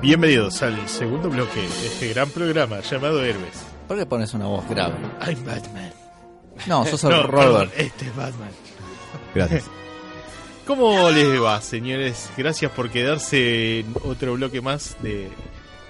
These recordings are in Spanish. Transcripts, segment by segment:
Bienvenidos al segundo bloque de este gran programa llamado Héroes. ¿Por qué pones una voz grave? I'm Batman. No, sos el No, Robert. perdón, este es Batman. Gracias. ¿Cómo les va, señores? Gracias por quedarse en otro bloque más de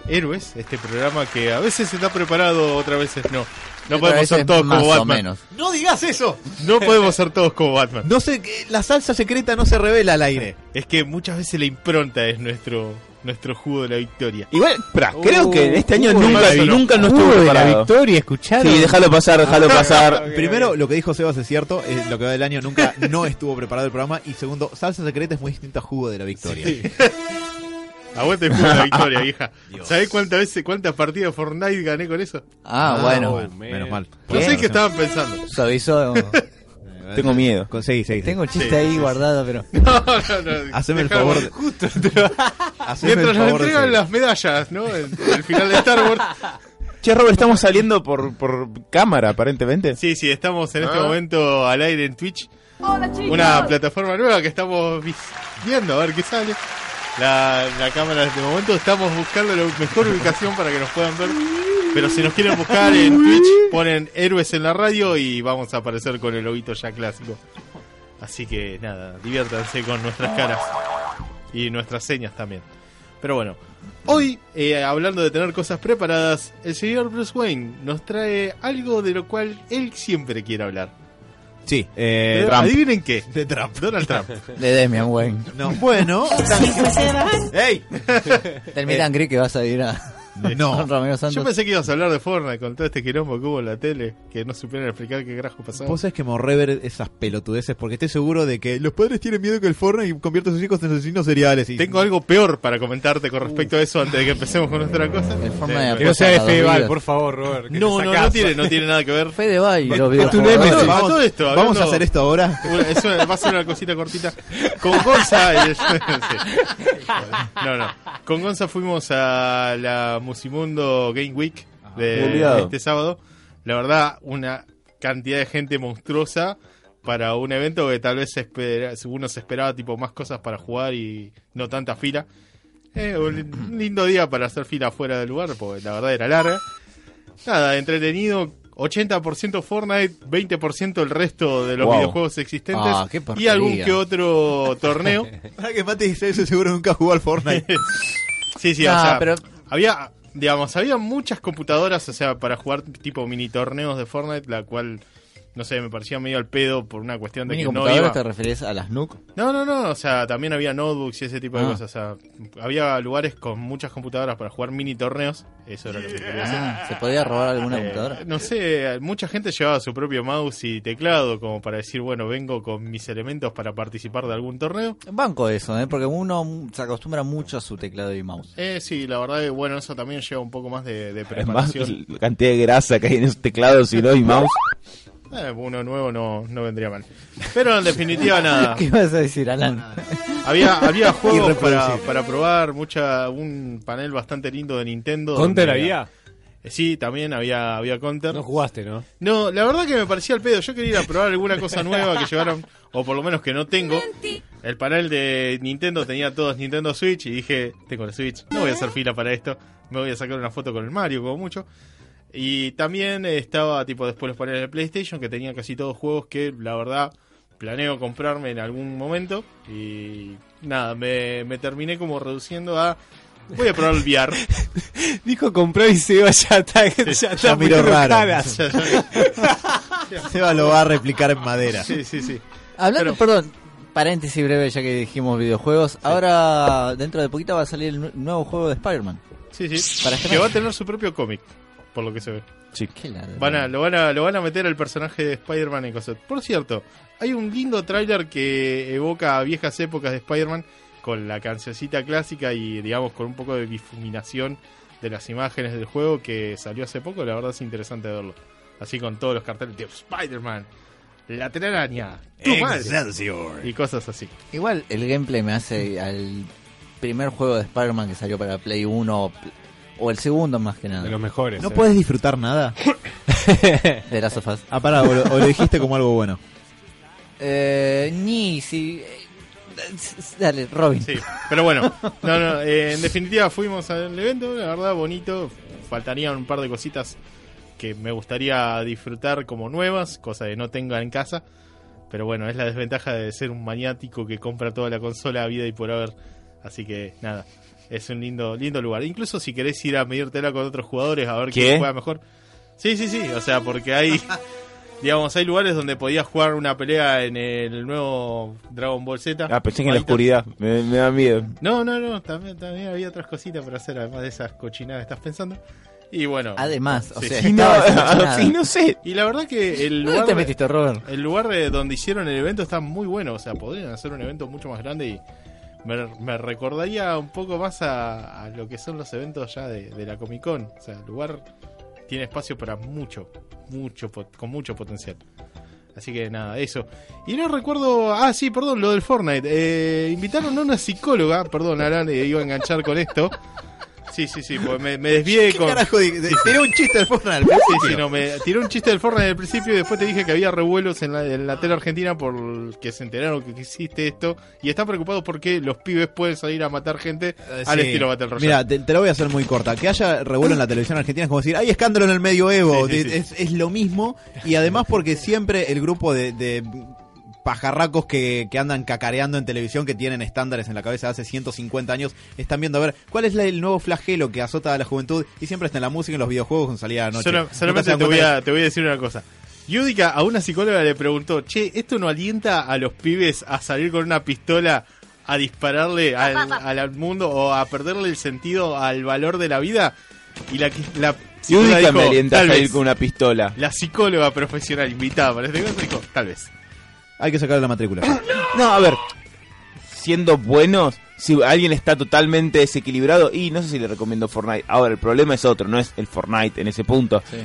Héroes, este programa que a veces está preparado, otras veces no. No Otra podemos ser todos como Batman. menos. ¡No digas eso! No podemos ser todos como Batman. No sé, que la salsa secreta no se revela al aire. Es que muchas veces la impronta es nuestro nuestro jugo de la victoria. Igual, Uh, creo que este año uh, nunca, hermano, nunca no Jugo estuvo de la victoria, ¿escucharon? Sí, déjalo pasar, déjalo pasar. Primero, lo que dijo Sebas es cierto. eh, lo que va del año nunca no estuvo preparado el programa. Y segundo, salsa secreta es muy distinto a jugo de la victoria. Aguante el jugo de la victoria, vieja. ¿Sabés cuántas veces, cuántas partidas de Fortnite gané con eso? Ah, bueno. Menos mal. No sé qué estaban pensando. Se avisó. Tengo miedo. Conseguí, seguí. Tengo un chiste Sí, ahí sí, guardado, pero. No, no, no. Haceme el favor. de- Haceme Mientras el nos favor de entregan seguir. las medallas, ¿no? El, el final de Star Wars. Che, Robert, estamos saliendo por, por cámara, aparentemente. Sí, sí, estamos en este Ah. momento al aire en Twitch. Una plataforma nueva que estamos vi- viendo, a ver qué sale. La, la cámara de momento estamos buscando la mejor ubicación para que nos puedan ver. Pero si nos quieren buscar en Twitch, ponen héroes en la radio y vamos a aparecer con el loguito ya clásico. Así que nada, diviértanse con nuestras caras y nuestras señas también. Pero bueno, hoy, eh, hablando de tener cosas preparadas, el señor Bruce Wayne nos trae algo de lo cual él siempre quiere hablar. Sí, eh, Pero Adivinen qué. de Trump. Donald Trump. De Demian Wayne. No, bueno. ¡Ey! And Greet que vas a ir a. No. con Romeo Yo pensé que ibas a hablar de Fortnite con todo este quilombo que hubo en la tele, que no supieron explicar qué carajo pasaba. Vos sabés que me ahorré ver esas pelotudeces porque estoy seguro de que los padres tienen miedo que el Fortnite convierta a sus hijos en asesinos seriales. Y... Tengo algo peor para comentarte con respecto a eso antes de que empecemos con nuestra cosa. El Fortnite Sí, de Que no sea de Fedeval, por favor, Robert. No, no, no tiene, no tiene nada que ver. Fede va y los videojuegos. Vamos, todo esto, vamos a hacer esto ahora. Una- va a ser una cosita cortita. Con Gonza. eh, sí. No, no. Con Gonza fuimos a la Musimundo Game Week de este sábado. La verdad, una cantidad de gente monstruosa para un evento que tal vez espera- uno se esperaba tipo más cosas para jugar y no tanta fila. Eh, un lin- un lindo día para hacer fila fuera del lugar, porque la verdad era larga. Nada, entretenido. 80% Fortnite, 20% el resto de los Wow. videojuegos existentes Ah, qué y algún que otro torneo. Para que Mati dice eso, seguro nunca jugó al Fortnite. Sí, sí, Nah, o sea, pero- había, digamos, había muchas computadoras, o sea, para jugar tipo mini torneos de Fortnite, la cual, no sé, me parecía medio al pedo por una cuestión de ¿Mini que no iba... te referís a las NUC? No, no, no, o sea, también había notebooks y ese tipo de Ah. cosas, o sea, había lugares con muchas computadoras para jugar mini torneos, eso era lo que quería decir. Ah, ¿Se podía robar alguna Eh, computadora? no sé, mucha gente llevaba su propio mouse y teclado como para decir, bueno, vengo con mis elementos para participar de algún torneo. Banco eso, ¿eh? porque uno se acostumbra mucho a su teclado y mouse. Eh, sí, la verdad que bueno, eso también lleva un poco más de, de preparación. la cantidad de grasa que hay en esos teclados y no y mouse. Eh, uno nuevo no, no vendría mal. Pero en definitiva nada. ¿Qué ibas a decir, Alan? Había, había juegos para, para probar, mucha un panel bastante lindo de Nintendo. ¿Counter había? Eh, Sí, también había, había Counter. No jugaste, ¿no? No, la verdad que me parecía el pedo. Yo quería ir a probar alguna cosa nueva que llevaron, o por lo menos que no tengo. El panel de Nintendo tenía todos Nintendo Switch y dije, tengo la Switch, no voy a hacer fila para esto. Me voy a sacar una foto con el Mario, como mucho. Y también estaba, tipo, después los paneles de PlayStation, que tenían casi todos juegos que, la verdad, planeo comprarme en algún momento. Y nada, me, me terminé como reduciendo a... Voy a probar el VR. Dijo comprar y se va ya está, ya está Ya miró raro. Ya, ya. Seba lo va a replicar en madera. Sí, sí, sí. Hablando, Pero- perdón, paréntesis breve ya que dijimos videojuegos. Ahora, dentro de poquito va a salir el nu- nuevo juego de Spider-Man. Sí, sí. Para este que mes. va a tener su propio cómic. Por lo que se ve. Qué ladrón. Van a, lo, van a, lo van a meter al personaje de Spider-Man en cosas. Por cierto, hay un lindo tráiler que evoca a viejas épocas de Spider-Man con la cancioncita clásica y digamos con un poco de difuminación de las imágenes del juego que salió hace poco. La verdad es interesante verlo. Así con todos los carteles de Spider-Man, la telaraña, tu madre", y cosas así. Igual el gameplay me hace al primer juego de Spider-Man que salió para Play 1 o el segundo más que nada. De los mejores. ¿No eh. puedes disfrutar nada? De Last of Us. Ah, pará, o lo, o lo dijiste como algo bueno. Eh, ni si... Dale, Robin. Sí, pero bueno, no, no, eh, en definitiva fuimos al evento, la verdad, bonito. Faltarían un par de cositas que me gustaría disfrutar como nuevas, cosas que no tenga en casa. Pero bueno, es la desventaja de ser un maniático que compra toda la consola a vida y por haber. Así que nada, es un lindo lindo lugar. Incluso si querés ir a medírtela con otros jugadores a ver ¿Qué? quién juega mejor. Sí, sí, sí, o sea, porque hay. Digamos, hay lugares donde podías jugar una pelea en el nuevo Dragon Ball Z. Ah, pensé que en la oscuridad. Me, me da miedo. no, no, no, también, también había otras cositas para hacer, además de esas cochinadas que estás pensando. Y bueno. Además, o Sí, sea, sí. Y no, sé. Y la verdad que el ¿Dónde lugar, te metiste, Robert? el lugar de donde hicieron el evento está muy bueno. O sea, podrían hacer un evento mucho más grande y me, me recordaría un poco más a, a lo que son los eventos ya de, la Comic Con. O sea, el lugar tiene espacio para mucho, mucho, con mucho potencial. Así que nada, eso. Y no recuerdo. Ah, sí, perdón, lo del Fortnite. Eh, invitaron a una psicóloga. Perdón, Aran, eh, iba a enganchar con esto. Sí, sí, sí, porque me, me desvié ¿Qué con. carajo? de- Tiré un chiste del Fortnite al Sí, principio. sí, no, me tiró un chiste del Fortnite al principio y después te dije que había revuelos en la, en la tele argentina por que se enteraron que existe esto y están preocupados porque los pibes pueden salir a matar gente al Sí. estilo Battle Royale. Mira, te, te lo voy a hacer muy corta. Que haya revuelo en la televisión argentina es como decir, hay escándalo en el medioevo. Sí, sí, sí. Es, es lo mismo. Y además porque siempre el grupo de, de pajarracos que, que andan cacareando en televisión, que tienen estándares en la cabeza de hace 150 años, están viendo a ver cuál es la- el nuevo flagelo que azota a la juventud. Y siempre está en la música y en los videojuegos con salida de noche. Solo- solamente te voy, a, te voy a decir una cosa. Yudica a una psicóloga le preguntó, che, ¿esto no alienta a los pibes a salir con una pistola a dispararle al, al mundo o a perderle el sentido al valor de la vida? Y la, que- la psicóloga Yudica me alienta a "Tal salir vez". con una pistola. La psicóloga profesional invitada para este caso dijo, tal vez. Hay que sacarle la matrícula. No, a ver. Siendo buenos, si alguien está totalmente desequilibrado, y no sé si le recomiendo Fortnite. Ahora, el problema es otro, no es el Fortnite en ese punto. Sí.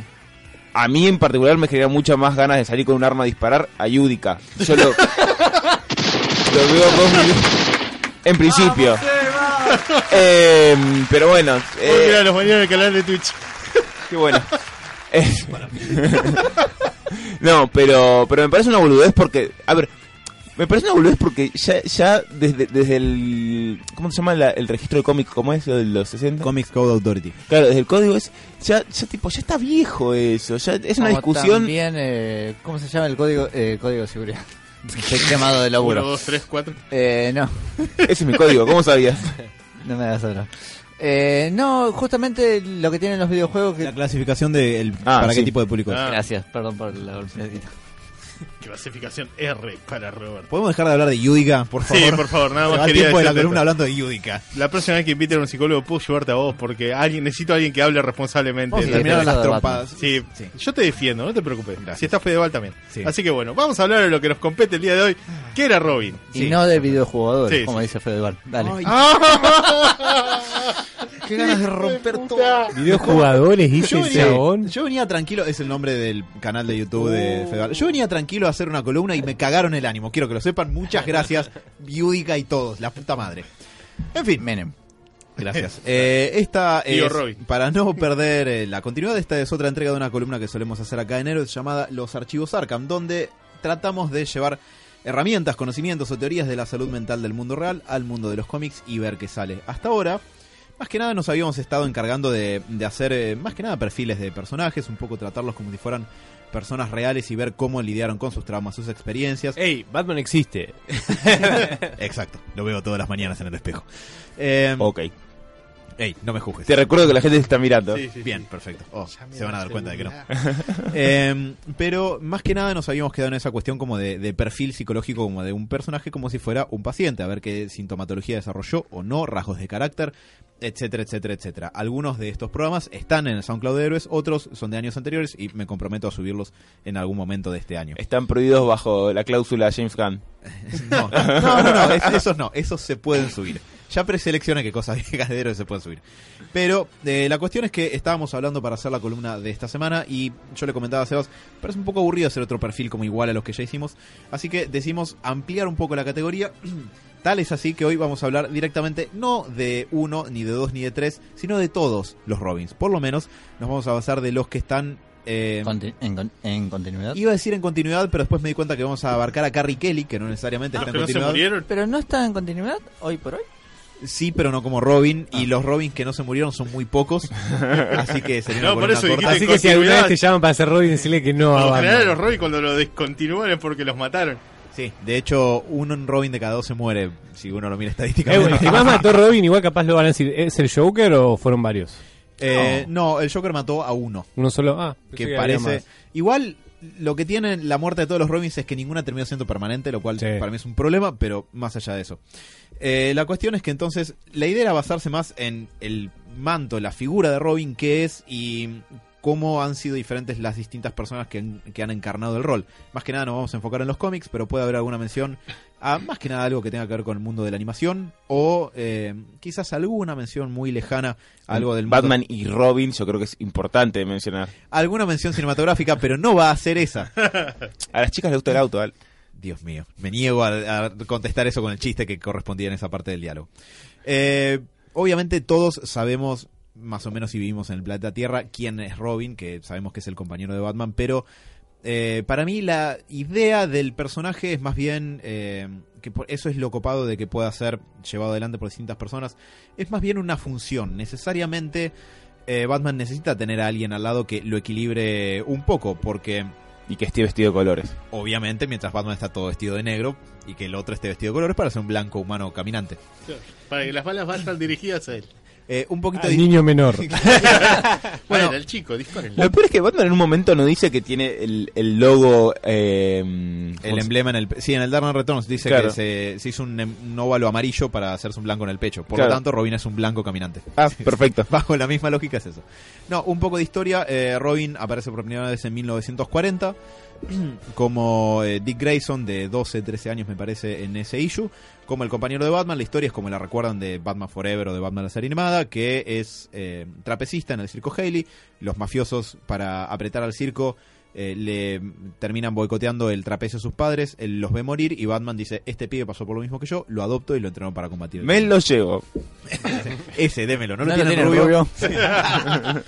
A mí en particular me genera muchas más ganas de salir con un arma a disparar a Yudica. Yo lo, lo veo dos mil- En principio. Eh, pero bueno. eh, mira los mañana en el canal de Twitch. Qué bueno. No, pero, pero me parece una boludez porque, a ver, me parece una boludez porque ya, ya desde, desde el, ¿cómo se llama la- el registro de cómics? ¿Cómo es? ¿Lo de los 60? Comics Code Authority. Claro, desde el código es, ya, ya tipo, ya está viejo eso, ya es una Como discusión. También, eh, ¿cómo se llama el código, eh, código de seguridad? Estoy quemado de 1, laburo. 2, 3, 4. Eh, no, Ese es mi código, ¿cómo sabías? no me hagas hablar. Eh, no, justamente lo que tienen los videojuegos que... La clasificación de el- Ah, para sí. qué tipo de público es. Ah. Gracias, perdón por la golpeadita. Clasificación R para Robert. ¿Podemos dejar de hablar de Yudica, por favor? Sí, por favor, nada más quería tiempo de la columna hablando de Yudica. La próxima vez que inviten a un psicólogo puedo llevarte a vos porque alguien necesito a alguien que hable responsablemente. Vamos a terminar las trompadas. Sí, Sí. yo te defiendo, no te preocupes. Gracias. Si estás Fedeval también. Sí. Así que bueno, vamos a hablar de lo que nos compete el día de hoy, que era Robin. Y Sí. no de videojugadores, Sí, como sí. dice Fedeval. Dale. Qué ganas de romper todo. Videojugadores, Yo dice el venía, yo venía tranquilo, es el nombre del canal de YouTube de Oh. Fedeval. Yo venía tranquilo a hacer una columna y me cagaron el ánimo. Quiero que lo sepan. Muchas gracias, Yudica y todos. La puta madre. En fin, Menem. Gracias. Eh, esta es, para no perder eh, la continuidad, esta es otra entrega de una columna que solemos hacer acá en enero, es llamada Los Archivos Arkham, donde tratamos de llevar herramientas, conocimientos o teorías de la salud mental del mundo real al mundo de los cómics y ver qué sale. Hasta ahora, más que nada nos habíamos estado encargando de, de hacer eh, más que nada perfiles de personajes, un poco tratarlos como si fueran personas reales y ver cómo lidiaron con sus traumas, sus experiencias. Ey, Batman existe. Exacto, lo veo todas las mañanas en el espejo. Eh, Ok. Ey, no me juzgues. Te recuerdo que la gente te está mirando. Sí, sí, Bien, sí. perfecto. Oh, se van a da dar cuenta de que no. Eh, pero más que nada nos habíamos quedado en esa cuestión como de, de perfil psicológico como de un personaje como si fuera un paciente, a ver qué sintomatología desarrolló o no, rasgos de carácter, etcétera, etcétera, etcétera. Algunos de estos programas están en el SoundCloud de Héroes, otros son de años anteriores y me comprometo a subirlos en algún momento de este año. Están prohibidos bajo la cláusula James Gunn. No, no, no, no, es- esos no, esos se pueden subir. Ya preselecciona qué cosas viejas de héroes se pueden subir. Pero eh, la cuestión es que estábamos hablando para hacer la columna de esta semana y yo le comentaba a Sebas, parece un poco aburrido hacer otro perfil como igual a los que ya hicimos, así que decidimos ampliar un poco la categoría. Tal es así que hoy vamos a hablar directamente no de uno, ni de dos, ni de tres, sino de todos los Robins. Por lo menos nos vamos a basar de los que están... eh, en, con- en continuidad. Iba a decir en continuidad, pero después me di cuenta que vamos a abarcar a Carrie Kelly, que no necesariamente Ah, está en no continuidad. Pero no está en continuidad hoy por hoy. Sí, pero no como Robin. Ah. Y los Robins que no se murieron son muy pocos. así que sería una No, por columna eso corta. dijiste Así que si alguna vez te llaman para hacer Robin, decirle que no a los Robin cuando lo descontinúan es porque los mataron. Sí, de hecho, uno en Robin de cada dos se muere, si uno lo mira Eh, estadísticamente. bueno, el que más mató Robin, igual capaz lo van a decir, ¿es el Joker o fueron varios? Eh, no, el Joker mató a uno. Uno solo. Ah, Que parece. Igual, lo que tiene la muerte de todos los Robins es que ninguna terminó siendo permanente, lo cual Sí. para mí es un problema, pero más allá de eso. Eh, la cuestión es que entonces la idea era basarse más en el manto, la figura de Robin, que es y cómo han sido diferentes las distintas personas que han, que han encarnado el rol. Más que nada nos vamos a enfocar en los cómics, pero puede haber alguna mención a más que nada algo que tenga que ver con el mundo de la animación o eh, quizás alguna mención muy lejana a algo del mundo- Batman y Robin, yo creo que es importante mencionar. alguna mención cinematográfica, pero no va a ser esa. A las chicas les gusta el auto. Dios mío, me niego a, contestar eso con el chiste que correspondía en esa parte del diálogo. Eh, obviamente todos sabemos, más o menos si vivimos en el planeta Tierra, quién es Robin, que sabemos que es el compañero de Batman, pero eh, para mí la idea del personaje es más bien, eh, que por- eso es lo copado de que pueda ser llevado adelante por distintas personas, es más bien una función. Necesariamente Batman necesita tener a alguien al lado que lo equilibre un poco, porque Y que esté vestido de colores. obviamente mientras Batman está todo vestido de negro y que el otro esté vestido de colores para ser un blanco humano caminante. Para que las balas vayan dirigidas a él. Eh, un poquito de... niño menor. Bueno, Bueno. el chico, dispárenle. Lo peor es que Batman en un momento no dice que tiene el, el logo. Eh, El ¿cómo se- emblema en el... Sí, en el Dark Knight Returns dice Claro. que se, se hizo un, em- un óvalo amarillo para hacerse un blanco en el pecho. Por Claro. lo tanto, Robin es un blanco caminante. Ah, perfecto. Bajo la misma lógica es eso. No, un poco de historia. eh, Robin aparece por primera vez en 1940 como eh, Dick Grayson de 12, 13 años me parece en ese issue. Como el compañero de Batman, la historia es como la recuerdan de Batman Forever o de Batman la serie animada, que es eh, trapecista en el circo Haley. Los mafiosos para apretar al circo eh, le terminan boicoteando el trapecio a sus padres, él los ve morir y Batman dice, este pibe pasó por lo mismo que yo, lo adopto y lo entreno para combatir. Me lo llevo. Ese, démelo, no, No lo tiene rubio. rubio.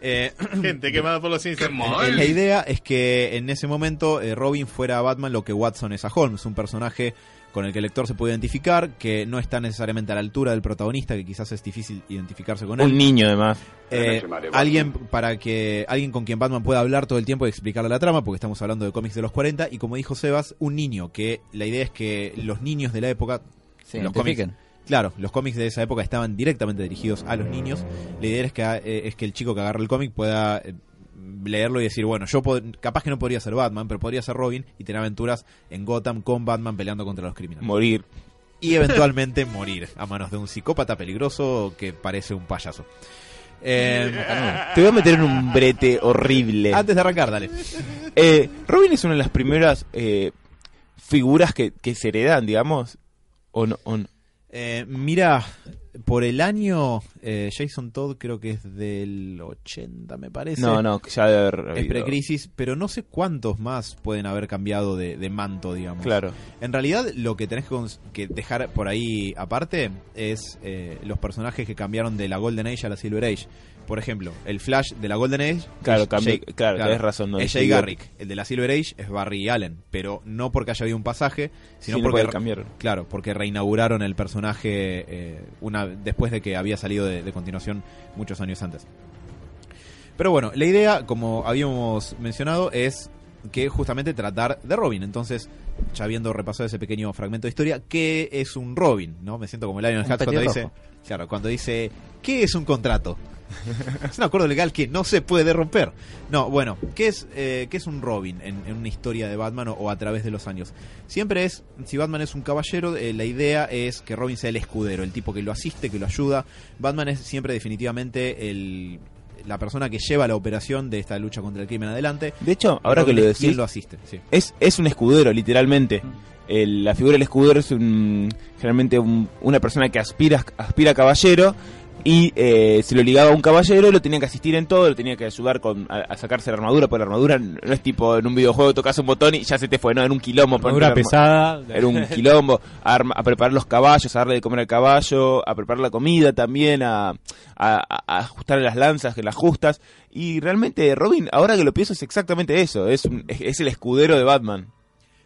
Eh, Gente quemada por los Simpsons. la idea es que en ese momento eh, Robin fuera a Batman lo que Watson es a Holmes, un personaje con el que el lector se puede identificar, que no está necesariamente a la altura del protagonista, que quizás es difícil identificarse con él. Un niño, además. Eh, alguien para que alguien con quien Batman pueda hablar todo el tiempo y explicarle la trama, porque estamos hablando de cómics de los 40 y como dijo Sebas, un niño que la idea es que los niños de la época Se los cómics, identifiquen. Claro, los cómics de esa época estaban directamente dirigidos a los niños. La idea es que eh, es que el chico que agarra el cómic pueda eh, leerlo y decir, bueno, yo capaz que no podría ser Batman, pero podría ser Robin y tener aventuras en Gotham con Batman peleando contra los criminales. Morir. y eventualmente morir a manos de un psicópata peligroso que parece un payaso. Eh, Te voy a meter en un brete horrible. antes de arrancar, dale. Eh, Robin es una de las primeras eh, figuras que, que se heredan, digamos. O no, o no. Eh, mira, por el año, eh, Jason Todd creo que es del 80, me parece. No, no, ya debe haber Es precrisis, pero no sé cuántos más pueden haber cambiado de, de manto, digamos. Claro. En realidad, lo que tenés que que dejar por ahí aparte es eh, los personajes que cambiaron de la Golden Age a la Silver Age. Por ejemplo, el Flash de la Golden Age. Claro, es cambió- Jay- claro, tenés razón, no es Jay. Garrick. El de la Silver Age es Barry Allen. Pero no porque haya habido un pasaje, sino Sí, porque cambiaron. Claro, porque reinauguraron el personaje eh, una después de que había salido de, de continuación muchos años antes. Pero bueno, la idea, como habíamos mencionado, es que justamente tratar de Robin. Entonces, ya habiendo repasado ese pequeño fragmento de historia, ¿qué es un Robin? ¿No? Me siento como el Lion Un Hatch cuando dice, claro, cuando dice, ¿qué es un contrato? es un acuerdo legal que no se puede romper. No, bueno, ¿qué es, eh, ¿qué es un Robin en, en una historia de Batman o, o a través de los años? Siempre es, si Batman es un caballero, eh, la idea es que Robin sea el escudero, el tipo que lo asiste, que lo ayuda. Batman es siempre definitivamente el, la persona que lleva la operación de esta lucha contra el crimen adelante. De hecho, ahora que lo decís, lo asiste, sí. es, es un escudero, literalmente. El- la figura del escudero es un, generalmente un- una persona que aspira, aspira a caballero y eh, se lo ligaba a un caballero, lo tenía que asistir en todo, lo tenía que ayudar con, a, a sacarse la armadura, porque la armadura no es tipo en un videojuego tocas un botón y ya se te fue, no, en un quilombo. Armadura arma- pesada. Era un quilombo, a, arma- a preparar los caballos, a darle de comer al caballo, a preparar la comida también, a, a- a- a ajustar las lanzas, que las justas. Y realmente Robin, ahora que lo pienso, es exactamente eso, es, un- es, es el escudero de Batman.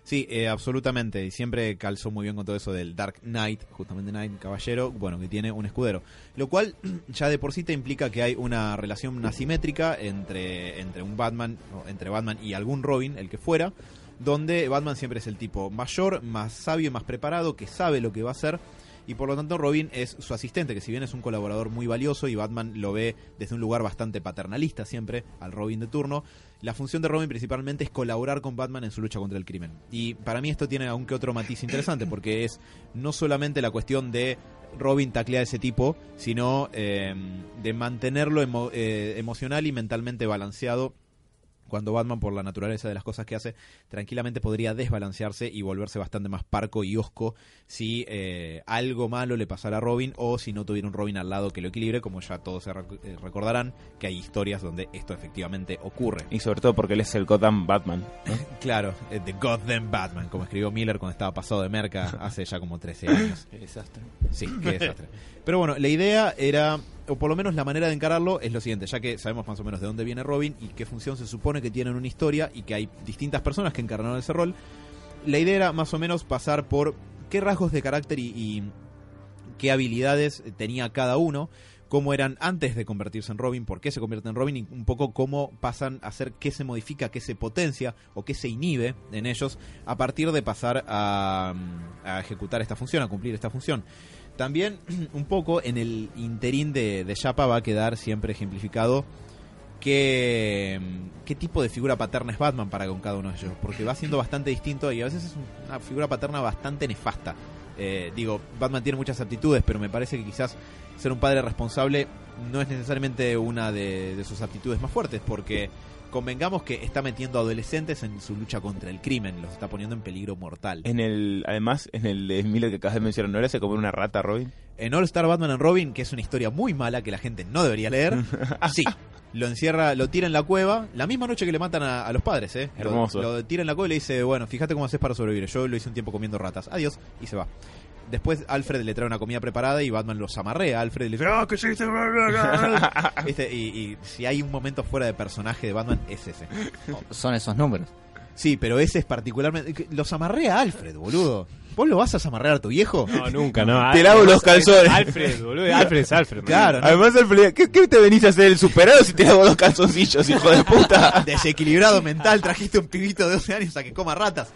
Sí, eh, absolutamente. Y siempre calzó muy bien con todo eso del Dark Knight, justamente Knight, caballero, bueno, que tiene un escudero. Lo cual ya de por sí te implica que hay una relación asimétrica entre, entre un Batman, o entre Batman y algún Robin, el que fuera, donde Batman siempre es el tipo mayor, más sabio más preparado, que sabe lo que va a hacer. Y por lo tanto Robin es su asistente, que si bien es un colaborador muy valioso y Batman lo ve desde un lugar bastante paternalista siempre al Robin de turno, la función de Robin principalmente es colaborar con Batman en su lucha contra el crimen. Y para mí esto tiene aún que otro matiz interesante, porque es no solamente la cuestión de Robin taclear a ese tipo, sino eh, de mantenerlo eh, emocional y mentalmente balanceado. Cuando Batman, por la naturaleza de las cosas que hace, tranquilamente podría desbalancearse y volverse bastante más parco y osco si eh, algo malo le pasara a Robin o si no tuviera un Robin al lado que lo equilibre, como ya todos se rec- eh, recordarán que hay historias donde esto efectivamente ocurre. Y sobre todo porque él es el Gotham Batman. Claro, eh, The Goddamn Batman, como escribió Miller cuando estaba pasado de merca hace ya como 13 años. Qué desastre. Sí, qué desastre. Pero bueno, la idea era, o por lo menos la manera de encararlo es lo siguiente, ya que sabemos más o menos de dónde viene Robin y qué función se supone que tiene en una historia y que hay distintas personas que encarnaron ese rol, la idea era más o menos pasar por qué rasgos de carácter y, qué habilidades tenía cada uno, cómo eran antes de convertirse en Robin, por qué se convierte en Robin y un poco cómo pasan a ser qué se modifica, qué se potencia o qué se inhibe en ellos a partir de pasar a, a ejecutar esta función, a cumplir esta función. También un poco en el interín de, de Yapa va a quedar siempre ejemplificado qué, qué tipo de figura paterna es Batman para con cada uno de ellos, porque va siendo bastante distinto y a veces es una figura paterna bastante nefasta. Eh, digo, Batman tiene muchas aptitudes, pero me parece que quizás ser un padre responsable no es necesariamente una de sus aptitudes más fuertes, porque convengamos que está metiendo adolescentes en su lucha contra el crimen, los está poniendo en peligro mortal. En el, además, en el de Miller que acabas de mencionar, ¿no le hace comer una rata a Robin? En All Star Batman and Robin, que es una historia muy mala que la gente no debería leer, sí. Lo encierra, lo tira en la cueva, la misma noche que le matan a, a los padres, ¿eh? Lo- Hermoso. Lo, tira en la cueva y le dice, bueno, fíjate cómo haces para sobrevivir. Yo lo hice un tiempo comiendo ratas. Adiós. Y se va. Después Alfred le trae una comida preparada y Batman los amarrea a Alfred le dice, ¡Ah, qué hiciste! ¿Viste? Y, y si hay un momento fuera de personaje de Batman, es ese. Son esos números. Sí, pero ese es particularmente... Los amarrea a Alfred, boludo. ¿Vos lo vas a amarrear a tu viejo? No, nunca, no. Te lavo los calzones. Alfred, boludo. Alfred es Alfred. Claro, ¿no? Además, Alfred, ¿qué, qué te venís a hacer el superhéroe si te lavo los calzoncillos, hijo de puta? Desequilibrado mental, trajiste un pibito de 12 años a que coma ratas.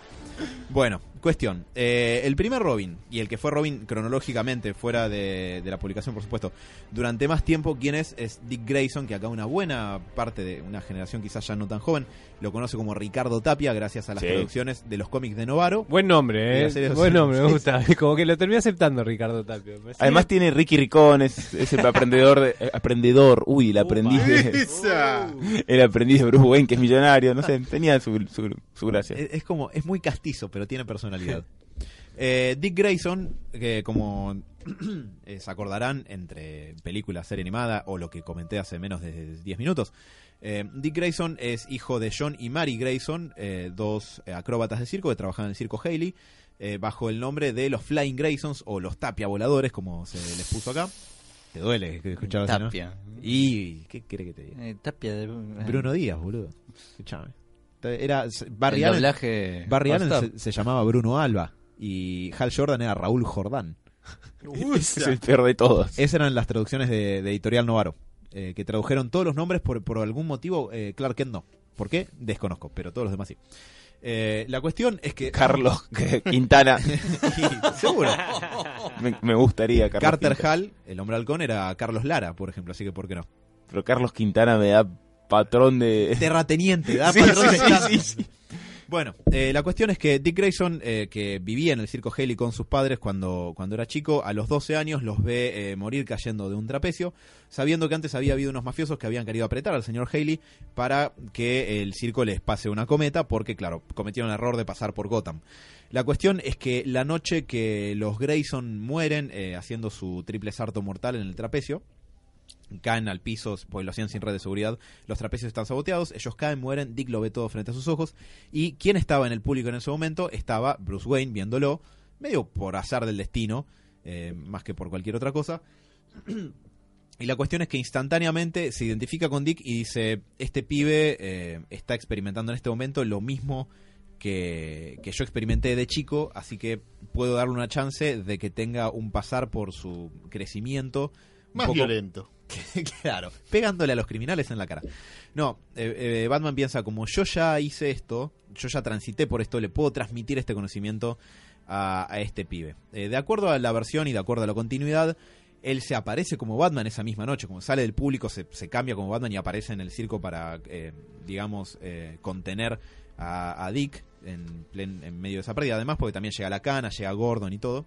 Bueno, cuestión. Eh, el primer Robin, y el que fue Robin cronológicamente, fuera de, de la publicación, por supuesto, durante más tiempo, ¿quién es? Es Dick Grayson, que acá una buena parte de una generación quizás ya no tan joven, lo conoce como Ricardo Tapia, gracias a las Sí. traducciones de los cómics de Novaro. Buen nombre, eh. Buen nombre, me gusta. Como que lo terminé aceptando Ricardo parece- Además tiene Ricky Ricón, es, es el aprendedor, de, eh, aprendedor, uy, el aprendiz de, el aprendiz de Bruce Wayne, que es millonario, no sé, tenía su, su, su gracia. Es, es como, es muy castizo, pero tiene personalidad. Eh, Dick Grayson, que como eh, se acordarán entre película, serie animada o lo que comenté hace menos de 10 minutos, eh, Dick Grayson es hijo de John y Mary Grayson, eh, dos acróbatas de circo que trabajan en el circo Haley, bajo el nombre de los Flying Graysons o los Tapia Voladores, como se les puso acá. ¿Te duele escuchar así, no? Tapia. ¿Y qué quiere que te diga? Tapia de... Bruno Díaz, boludo. Escuchame. Era Barry el Allen. Barry se, se llamaba Bruno Alba y Hal Jordan era Raúl Jordán. es el peor de todos. Esas eran las traducciones de, de Editorial Novaro, eh, que tradujeron todos los nombres por, por algún motivo. eh, Clark Kent no. ¿Por qué? Desconozco, pero todos los demás sí. Eh, la cuestión es que... Carlos Quintana. Y- seguro. Me, me gustaría Carlos Carter Quintana. Hall, el hombre halcón, era Carlos Lara, por ejemplo, así que ¿por qué no? Pero Carlos Quintana me da patrón de... Terrateniente, da Sí, patrón sí, de sí, estatus. sí, sí. Bueno, eh, la cuestión es que Dick Grayson, eh, que vivía en el circo Haley con sus padres cuando, cuando era chico, a los 12 años los ve eh, morir cayendo de un trapecio, sabiendo que antes había habido unos mafiosos que habían querido apretar al señor Haley para que el circo les pase una cometa, porque claro, cometieron el error de pasar por Gotham. La cuestión es que la noche que los Grayson mueren haciendo su triple salto mortal en el trapecio, caen al piso, pues lo hacían sin red de seguridad, los trapecios están saboteados, ellos caen, mueren, Dick lo ve todo frente a sus ojos, y quien estaba en el público en ese momento estaba Bruce Wayne viéndolo, medio por azar del destino, eh, más que por cualquier otra cosa. Y la cuestión es que instantáneamente se identifica con Dick y dice, este pibe eh, está experimentando en este momento lo mismo que, que yo experimenté de chico, así que puedo darle una chance de que tenga un pasar por su crecimiento. Más poco- violento. claro, pegándole a los criminales en la cara. No, eh, eh, Batman piensa como yo ya hice esto, yo ya transité por esto, le puedo transmitir este conocimiento a, a este pibe. Eh, de acuerdo a la versión y de acuerdo a la continuidad, él se aparece como Batman esa misma noche, como sale del público, se, se cambia como Batman y aparece en el circo para, eh, digamos, eh, contener a, a Dick en, plen- en medio de esa pérdida. Además, porque también llega la cana, llega Gordon y todo.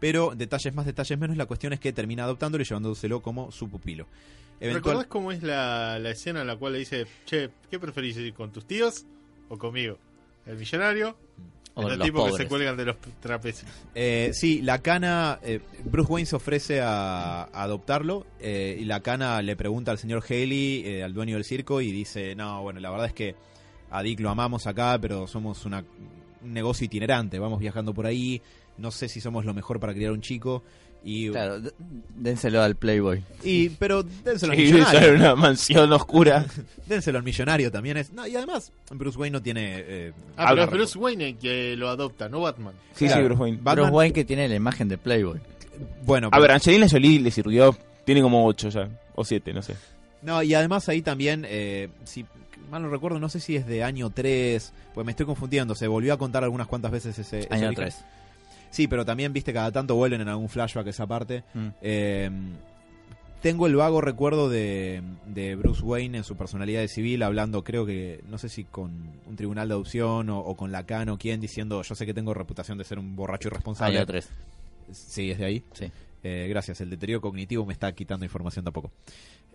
Pero detalles más, detalles menos, la cuestión es que termina adoptándolo y llevándoselo como su pupilo. Eventual- ¿Recordás cómo es la, la escena en la cual le dice, che, ¿qué preferís ir con tus tíos o conmigo? ¿El millonario? O los los tipos que se cuelgan de los trapecios. Eh, sí, la cana, eh, Bruce Wayne se ofrece a, a adoptarlo eh, y la cana le pregunta al señor Haley, eh, al dueño del circo, y dice, no, bueno, la verdad es que a Dick lo amamos acá, pero somos una, un negocio itinerante, vamos viajando por ahí, no sé si somos lo mejor para criar un chico. Y, Claro, dénselo al Playboy. y pero dénselo al Sí, millonario. en una mansión oscura. Dénselo al millonario también es. No, y además, Bruce Wayne no tiene. eh, Ah, pero es. Bruce Wayne el que lo adopta, no Batman. Sí, Claro. sí, Bruce Wayne. Batman- Bruce Wayne que tiene la imagen de Playboy. bueno, A ver, Angelina Jolie le sirvió. Tiene como 8 ya. O 7, no sé. No, y además ahí también, eh, si mal no recuerdo, no sé si es de año 3, pues me estoy confundiendo, se volvió a contar algunas cuantas veces ese... ese Año origen. 3. Sí, pero también, viste, cada tanto vuelven en algún flashback esa parte. Mm. Eh, tengo el vago recuerdo de, de Bruce Wayne en su personalidad de civil hablando, creo que, no sé si con un tribunal de adopción o, o con Lacan o quién, diciendo, yo sé que tengo reputación de ser un borracho irresponsable. Año 3. Sí, es de ahí. Sí. Eh, gracias, el deterioro cognitivo me está quitando información tampoco.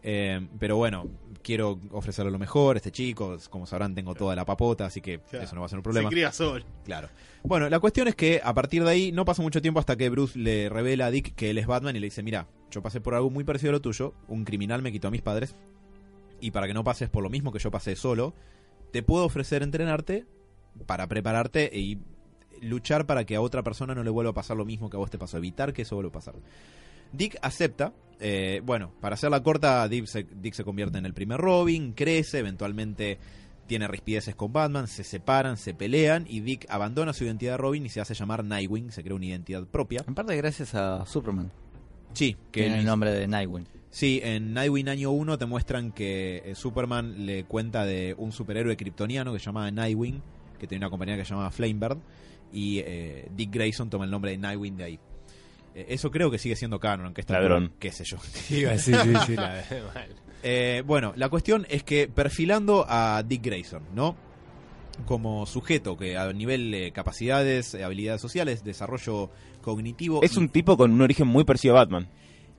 Eh, pero bueno, quiero ofrecerle lo mejor. Este chico, como sabrán, tengo toda la papota, así que Claro. eso no va a ser un Se problema. cría solo. Claro. Bueno, la cuestión es que a partir de ahí no pasa mucho tiempo hasta que Bruce le revela a Dick que él es Batman y le dice, mira, yo pasé por algo muy parecido a lo tuyo, un criminal me quitó a mis padres, y para que no pases por lo mismo que yo pasé solo, te puedo ofrecer entrenarte para prepararte y luchar para que a otra persona no le vuelva a pasar lo mismo que a vos te pasó, evitar que eso vuelva a pasar. Dick acepta, eh, bueno, para hacerla corta, Dick se, Dick se convierte en el primer Robin, crece, eventualmente tiene rispideces con Batman, se separan, se pelean y Dick abandona su identidad de Robin y se hace llamar Nightwing, se crea una identidad propia. En parte gracias a Superman. Sí, que Tiene el nombre de Nightwing. Sí, en Nightwing año 1 te muestran que eh, Superman le cuenta de un superhéroe kryptoniano que se llamaba Nightwing, que tenía una compañía que se llamaba Flamebird, y eh, Dick Grayson toma el nombre de Nightwing de ahí. Eh, eso creo que sigue siendo canon, aunque está Ladrón. qué sé yo. Sí, sí, la mal. Eh, bueno, la cuestión es que perfilando a Dick Grayson, ¿no? Como sujeto que a nivel de capacidades, habilidades sociales, desarrollo cognitivo... Es y- un tipo con un origen muy parecido a Batman.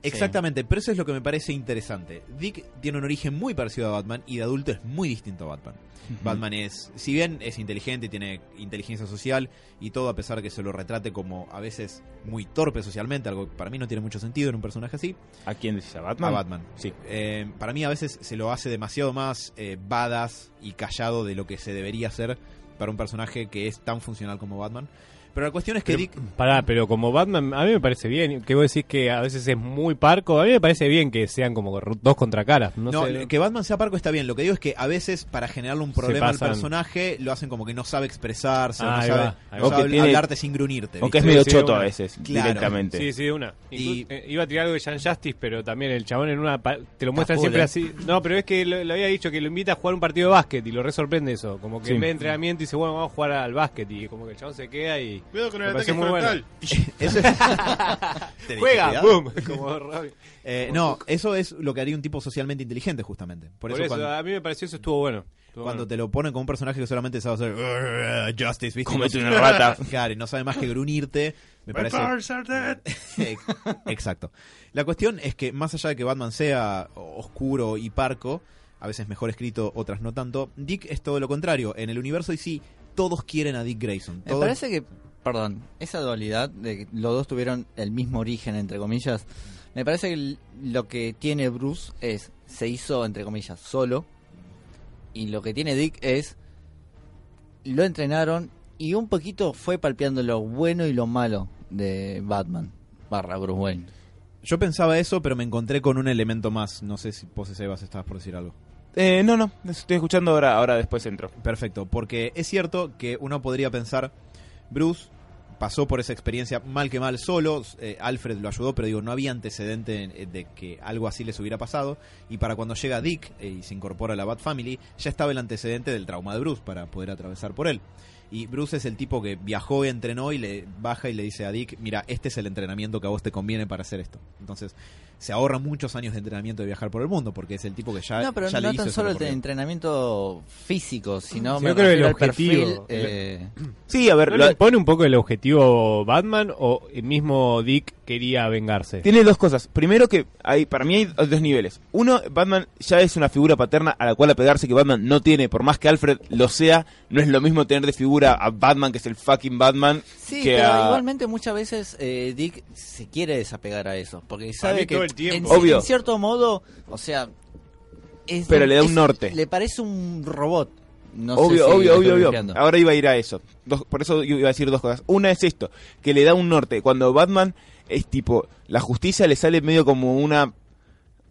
Exactamente, pero eso es lo que me parece interesante. Dick tiene un origen muy parecido a Batman y de adulto es muy distinto a Batman. Batman es, si bien es inteligente, tiene inteligencia social y todo, a pesar que se lo retrate como a veces muy torpe socialmente, algo que para mí no tiene mucho sentido en un personaje así, ¿A quién decís? ¿A Batman? a Batman. Sí. Eh, para mí a veces se lo hace demasiado más eh, badass y callado de lo que se debería hacer para un personaje que es tan funcional como Batman. Pero la cuestión es que Dick... Pará, pero como Batman, a mí me parece bien. Que vos decís que a veces es muy parco. A mí me parece bien que sean como dos contracaras. No, No, sé. que Batman sea parco está bien. Lo que digo es que a veces para generarle un problema al personaje lo hacen como que no sabe expresarse, o Ah, no sabe, no sabe O que tiene- hablarte sin gruñirte. Aunque es ¿viste? medio sí, choto una. a veces, Claro. directamente. Sí, sí, de una. Y- Inclu- eh, iba a tirar algo de Jan Justice, pero también el chabón en una. pa- Te lo muestran siempre eh. así. No, pero es que lo, lo había dicho que lo invita a jugar un partido de básquet y lo re sorprende eso. Como que Sí. en vez de entrenamiento dice, bueno, vamos a jugar al básquet. Y como que el chabón se queda y. Cuidado con el ataque pareció muy bueno. frontal. Eso es- ¡Juega! ¡Boom! Como. Eh, no, eso es lo que haría un tipo socialmente inteligente, justamente. Por, Por, eso, eso, cuando, a mí me pareció eso estuvo bueno. Estuvo cuando bueno. te lo ponen como un personaje que solamente sabe hacer "Urgh, Justice, ¿viste? Comete Y no- una rata. Claro, y no sabe más que grunirte. Me My parece. powers are dead. Ex- Exacto. La cuestión es que más allá de que Batman sea oscuro y parco, a veces mejor escrito, otras no tanto, Dick es todo lo contrario. En el universo DC todos quieren a Dick Grayson. Me parece que, perdón, esa dualidad de que los dos tuvieron el mismo origen, entre comillas, me parece que lo que tiene Bruce es, se hizo, entre comillas, solo, y lo que tiene Dick es, lo entrenaron y un poquito fue palpeando lo bueno y lo malo de Batman, barra Bruce Wayne. Yo pensaba eso, pero me encontré con un elemento más. No sé si vos, Sebas, estabas por decir algo. Eh, no, no, estoy escuchando ahora, ahora después entro. Perfecto, porque es cierto que uno podría pensar, Bruce pasó por esa experiencia mal que mal solo, eh, Alfred lo ayudó, pero digo, no había antecedente eh, de que algo así les hubiera pasado, y para cuando llega Dick eh, y se incorpora a la Bat Family, ya estaba el antecedente del trauma de Bruce para poder atravesar por él. Y Bruce es el tipo que viajó y entrenó y le baja y le dice a Dick, mira, este es el entrenamiento que a vos te conviene para hacer esto. Entonces, se ahorra muchos años de entrenamiento de viajar por el mundo, porque es el tipo que ya, no, pero ya le no hizo tan solo el entrenamiento físico, sino Sí, me yo creo que el objetivo- perfil, eh, Sí, a ver, ¿No lo- le pone un poco el objetivo Batman o el mismo Dick quería vengarse? tiene dos cosas. Primero que hay, para mí hay dos niveles. Uno, Batman ya es una figura paterna a la cual apegarse que Batman no tiene, por más que Alfred lo sea, no es lo mismo tener de figura a Batman, que es el fucking Batman, Sí, que pero a... igualmente muchas veces eh, Dick se quiere desapegar a eso, porque sabe que todo el tiempo. En, Obvio. en cierto modo, o sea, es- Pero le da un es- norte. Le parece un robot. No sé obvio, si obvio, lo obvio, estoy obvio. bloqueando. Ahora iba a ir a eso. Dos- por eso yo iba a decir dos cosas. Una es esto, que le da un norte. Cuando Batman es tipo, la justicia le sale medio como una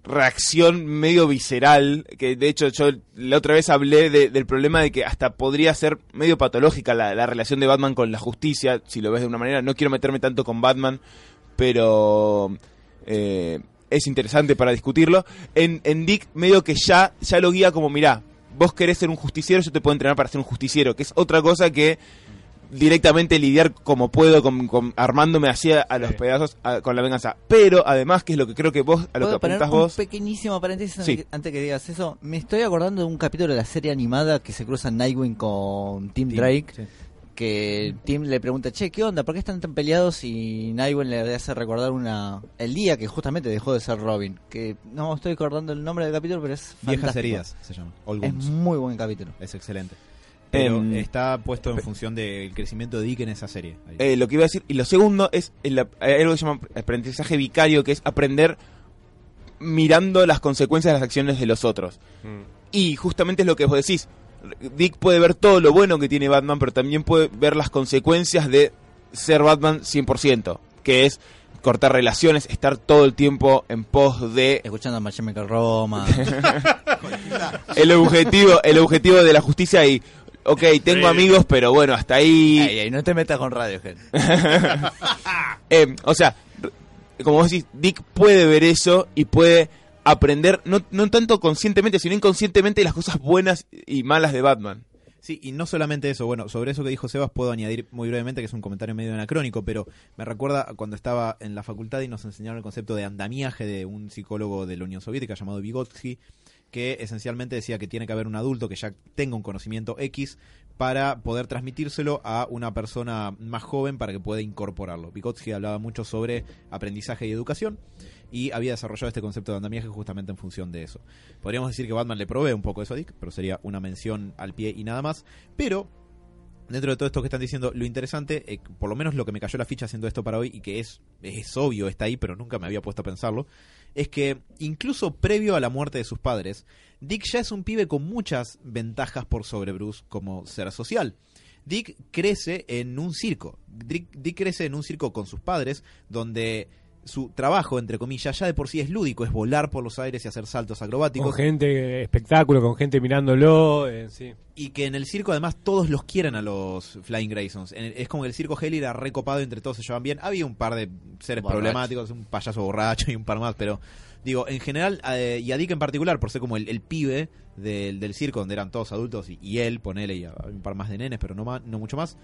reacción medio visceral, que de hecho yo la otra vez hablé de- del problema de que hasta podría ser medio patológica la, la relación de Batman con la justicia, si lo ves de una manera. No quiero meterme tanto con Batman, pero eh, es interesante para discutirlo. En, en Dick medio que ya, ya lo guía como, mirá, vos querés ser un justiciero, yo te puedo entrenar para ser un justiciero, que es otra cosa que directamente lidiar como puedo con, con- armándome así a, a los Sí. pedazos a- con la venganza. Pero además, que es lo que creo que vos, a lo que ¿Puedo poner apuntás un vos, pequeñísimo paréntesis Sí. antes que- antes que digas eso? Me estoy acordando de un capítulo de la serie animada que se cruza Nightwing con Tim, Tim, Drake. sí. Que Tim le pregunta, che, ¿qué onda? ¿Por qué están tan peleados? Y Nightwing le hace recordar una el día que justamente dejó de ser Robin. Que no estoy recordando el nombre del capítulo, pero es Viejas heridas se llama. Es muy buen capítulo. Es excelente. Pero Em, está puesto en función del crecimiento de Dick en esa serie. Eh, lo que iba a decir, y lo segundo es el, algo que se llama aprendizaje vicario, que es aprender mirando las consecuencias de las acciones de los otros. Mm. Y justamente es lo que vos decís. Dick puede ver todo lo bueno que tiene Batman, pero también puede ver las consecuencias de ser Batman 100%, que es cortar relaciones, estar todo el tiempo en pos de Escuchando a Chemical Roma. el objetivo, el objetivo de la justicia y ok, tengo amigos, pero bueno, hasta ahí Ey, ey, no te metas con Radiohead. Eh, o sea, como vos decís, Dick puede ver eso y puede aprender, no, no tanto conscientemente, sino inconscientemente las cosas buenas y malas de Batman. Sí, y no solamente eso, bueno, sobre eso que dijo Sebas puedo añadir muy brevemente que es un comentario medio anacrónico, pero me recuerda cuando estaba en la facultad y nos enseñaron el concepto de andamiaje de un psicólogo de la Unión Soviética llamado Vygotsky, que esencialmente decía que tiene que haber un adulto que ya tenga un conocimiento X para poder transmitírselo a una persona más joven para que pueda incorporarlo. Vygotsky hablaba mucho sobre aprendizaje y educación y había desarrollado este concepto de andamiaje justamente en función de eso. Podríamos decir que Batman le provee un poco eso a Dick, pero sería una mención al pie y nada más. Pero dentro de todo esto que están diciendo, lo interesante, eh, por lo menos lo que me cayó la ficha haciendo esto para hoy, y que es, es obvio, está ahí, pero nunca me había puesto a pensarlo, es que incluso previo a la muerte de sus padres, Dick ya es un pibe con muchas ventajas por sobre Bruce como ser social. Dick crece en un circo. Dick, Dick crece en un circo con sus padres, donde su trabajo, entre comillas, ya de por sí es lúdico, es volar por los aires y hacer saltos Con acrobáticos. gente, espectáculo, con gente mirándolo. eh, sí. Y que en el circo además todos los quieren a los Flying Graysons. En- Es como que el circo Heli era recopado, entre todos se llevan bien. Había un par de seres Borracho. problemáticos, un payaso borracho y un par más, pero digo, en general, eh, y a Dick en particular, por ser como el, el pibe del, del circo, donde eran todos adultos, y, y él, ponele, y un par más de nenes, pero no, más, no mucho más,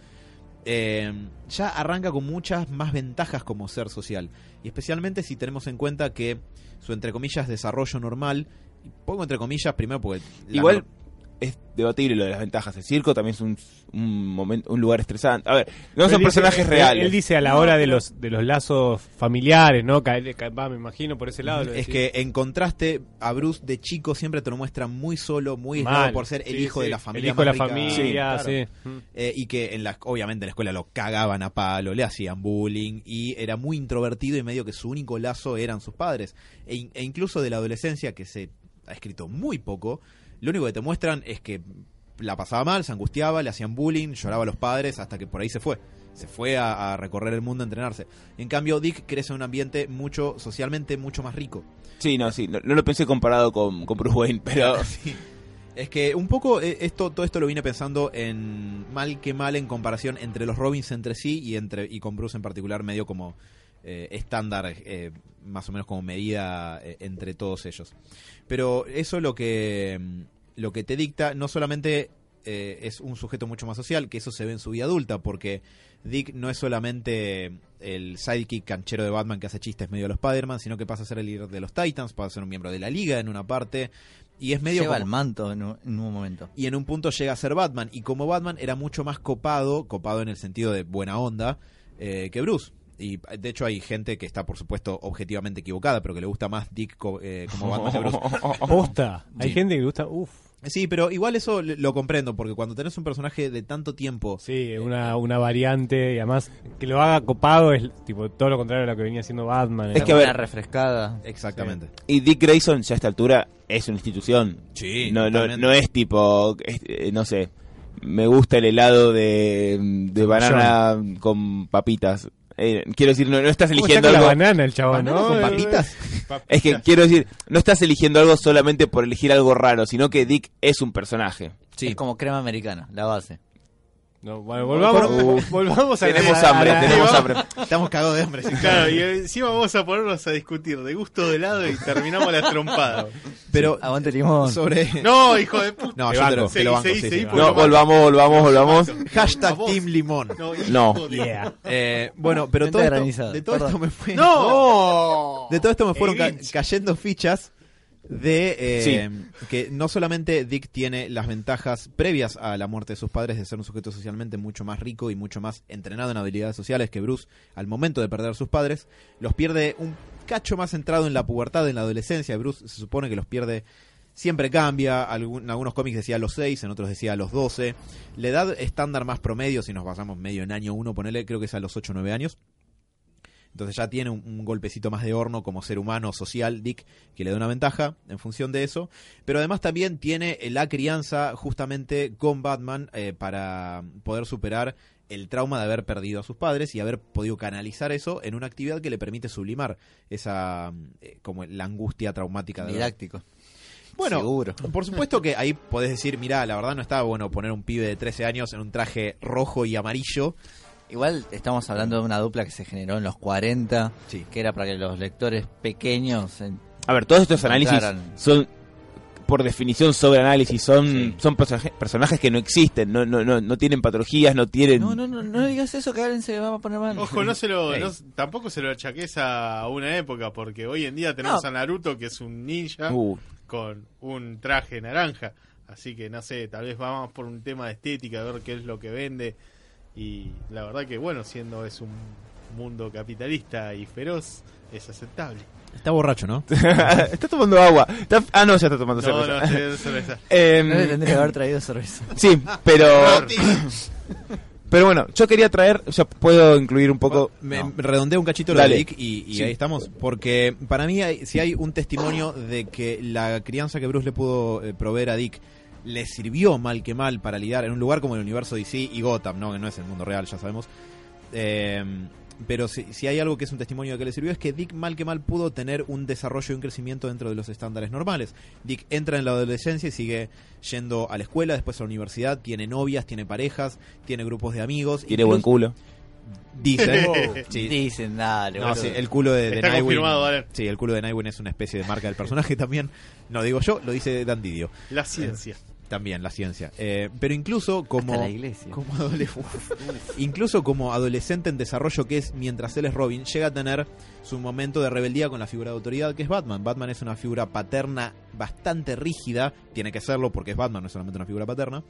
eh, ya arranca con muchas más ventajas como ser social. Y especialmente si tenemos en cuenta que su, entre comillas, desarrollo normal, y pongo entre comillas primero porque... la Igual es debatible lo de las ventajas. El circo también es un, un momento, un lugar estresante. A ver, no son personajes reales. Él, dice a la No, hora de los de los lazos familiares, ¿no? Ca- ca- va, me imagino por ese lado. lo Es que en contraste a Bruce de chico siempre te lo muestra muy solo, muy aislado Mal. por ser el Sí, hijo sí. de la familia. El hijo de la rica. familia, claro. sí. Eh, y que en la, obviamente en la escuela lo cagaban a palo, le hacían bullying y era muy introvertido y medio que su único lazo eran sus padres. E, e incluso de la adolescencia, que se ha escrito muy poco, lo único que te muestran es que la pasaba mal, se angustiaba, le hacían bullying, lloraba a los padres hasta que por ahí se fue. Se fue a, a recorrer el mundo a entrenarse. En cambio, Dick crece en un ambiente mucho, socialmente mucho más rico. Sí, no, sí. No, no lo pensé comparado con, con Bruce Wayne, pero... Sí. Es que un poco eh, esto, todo esto lo vine pensando en mal que mal en comparación entre los Robins entre sí y entre y con Bruce en particular medio como eh, estándar eh, más o menos como medida eh, entre todos ellos. Pero eso lo que mm, lo que te dicta no solamente eh, es un sujeto mucho más social, que eso se ve en su vida adulta, porque Dick no es solamente el sidekick canchero de Batman que hace chistes medio a los Spider-Man, sino que pasa a ser el líder de los Titans, pasa a ser un miembro de la Liga en una parte, y es medio Lleva como- el manto en un, en un momento. y en un punto llega a ser Batman. Y como Batman era mucho más copado, copado en el sentido de buena onda, eh, que Bruce. Y de hecho hay gente que está, por supuesto, objetivamente equivocada, pero que le gusta más Dick co- eh, como Batman que Bruce. Posta. Hay Sí. gente que le gusta. Uf. Sí, pero igual eso lo comprendo, porque cuando tenés un personaje de tanto tiempo... Sí, una, una variante y además que lo haga copado es tipo todo lo contrario a lo que venía haciendo Batman. Es que, a ver- Una refrescada. Exactamente. Y Dick Grayson ya a esta altura es una institución. Sí, no, no, no es tipo, es- eh, no sé, me gusta el helado de, de banana con papitas. Eh, quiero decir, no, no estás ¿Cómo eligiendo la algo. banana el chabón, ¿Banana ¿no? con Eh, papitas? Es que quiero decir, no estás eligiendo algo solamente por elegir algo raro, sino que Dick es un personaje. Es como crema americana, la base. No, bueno, volvamos, volvamos a Tenemos hambre, tenemos hambre. Estamos cagados de hambre. sí. Claro, y encima vamos a ponernos a discutir de gusto de helado y terminamos las trompadas. Pero Aguante limón. sobre... No, hijo de puta. No, yo te lo, banco. te lo banco, Seguí, sí, seguí, sí. seguí, No, volvamos, volvamos, volvamos. Hashtag. Team Limón. No, No. Yeah. Eh, bueno, pero todo esto, granizada, de todo esto me fue... ¡No! De todo esto me fueron ca- cayendo fichas de eh, que no solamente Dick tiene las ventajas previas a la muerte de sus padres de ser un sujeto socialmente mucho más rico y mucho más entrenado en habilidades sociales que Bruce al momento de perder a sus padres, los pierde un cacho más centrado en la pubertad, en la adolescencia. Bruce se supone que los pierde siempre cambia, en algunos cómics decía a los 6, en otros decía a los 12. La edad estándar más promedio, si nos basamos medio en año 1, ponele, creo que es a los 8 o 9 años. Entonces ya tiene un, un golpecito más de horno como ser humano social, Dick, que le da una ventaja en función de eso. Pero además también tiene la crianza justamente con Batman eh, para poder superar el trauma de haber perdido a sus padres y haber podido canalizar eso en una actividad que le permite sublimar esa eh, como la angustia traumática de Didáctico. bueno, Seguro. por supuesto que ahí podés decir, mira, la verdad no estaba bueno poner un pibe de 13 años en un traje rojo y amarillo. Igual estamos hablando de una dupla que se generó en los 40, Sí. que era para que los lectores pequeños... eh, A ver, todos estos análisis son, por definición, sobre análisis. Son, Sí. son personaje- personajes que no existen, no, no, no, no tienen patologías, no tienen. No, no, no, no digas eso, que alguien se va a poner mal. Ojo, no se lo, no- tampoco se lo achaques a una época, porque hoy en día tenemos No. a Naruto, que es un ninja Uh, con un traje naranja. Así que no sé, tal vez vamos por un tema de estética, de ver qué es lo que vende. Y la verdad que, bueno, siendo es un mundo capitalista y feroz, es aceptable. Está borracho, ¿no? está tomando agua. Está- ah, no, ya está tomando No, cerveza. no, es cerveza. Em, No le tendría que haber traído cerveza. sí, pero. pero bueno, yo quería traer. Ya puedo incluir un poco. Me No. redondeo un cachito lo Dale. de Dick y, y Sí. ahí estamos. Porque para mí, hay- si hay un testimonio de que la crianza que Bruce le pudo eh, proveer a Dick le sirvió mal que mal para lidiar en un lugar como el universo DC y Gotham, ¿no? que no es el mundo real, ya sabemos. Eh, pero si, si hay algo que es un testimonio que le sirvió es que Dick mal que mal pudo tener un desarrollo y un crecimiento dentro de los estándares normales. Dick entra en la adolescencia y sigue yendo a la escuela, después a la universidad, tiene novias, tiene parejas, tiene grupos de amigos. Tiene buen culo. Dicen. Oh, Sí. Dicen, dale, No, sí, el culo de, de Está Nightwing. confirmado, vale. Sí, el culo de Nightwing es una especie de marca del personaje también. No digo yo, lo dice Dan Didio. La ciencia. También la ciencia. Eh, pero incluso como Hasta la iglesia. como incluso como adolescente en desarrollo que es mientras él es Robin, llega a tener su momento de rebeldía con la figura de autoridad que es Batman. Batman es una figura paterna bastante rígida, tiene que serlo porque es Batman, no es solamente una figura paterna.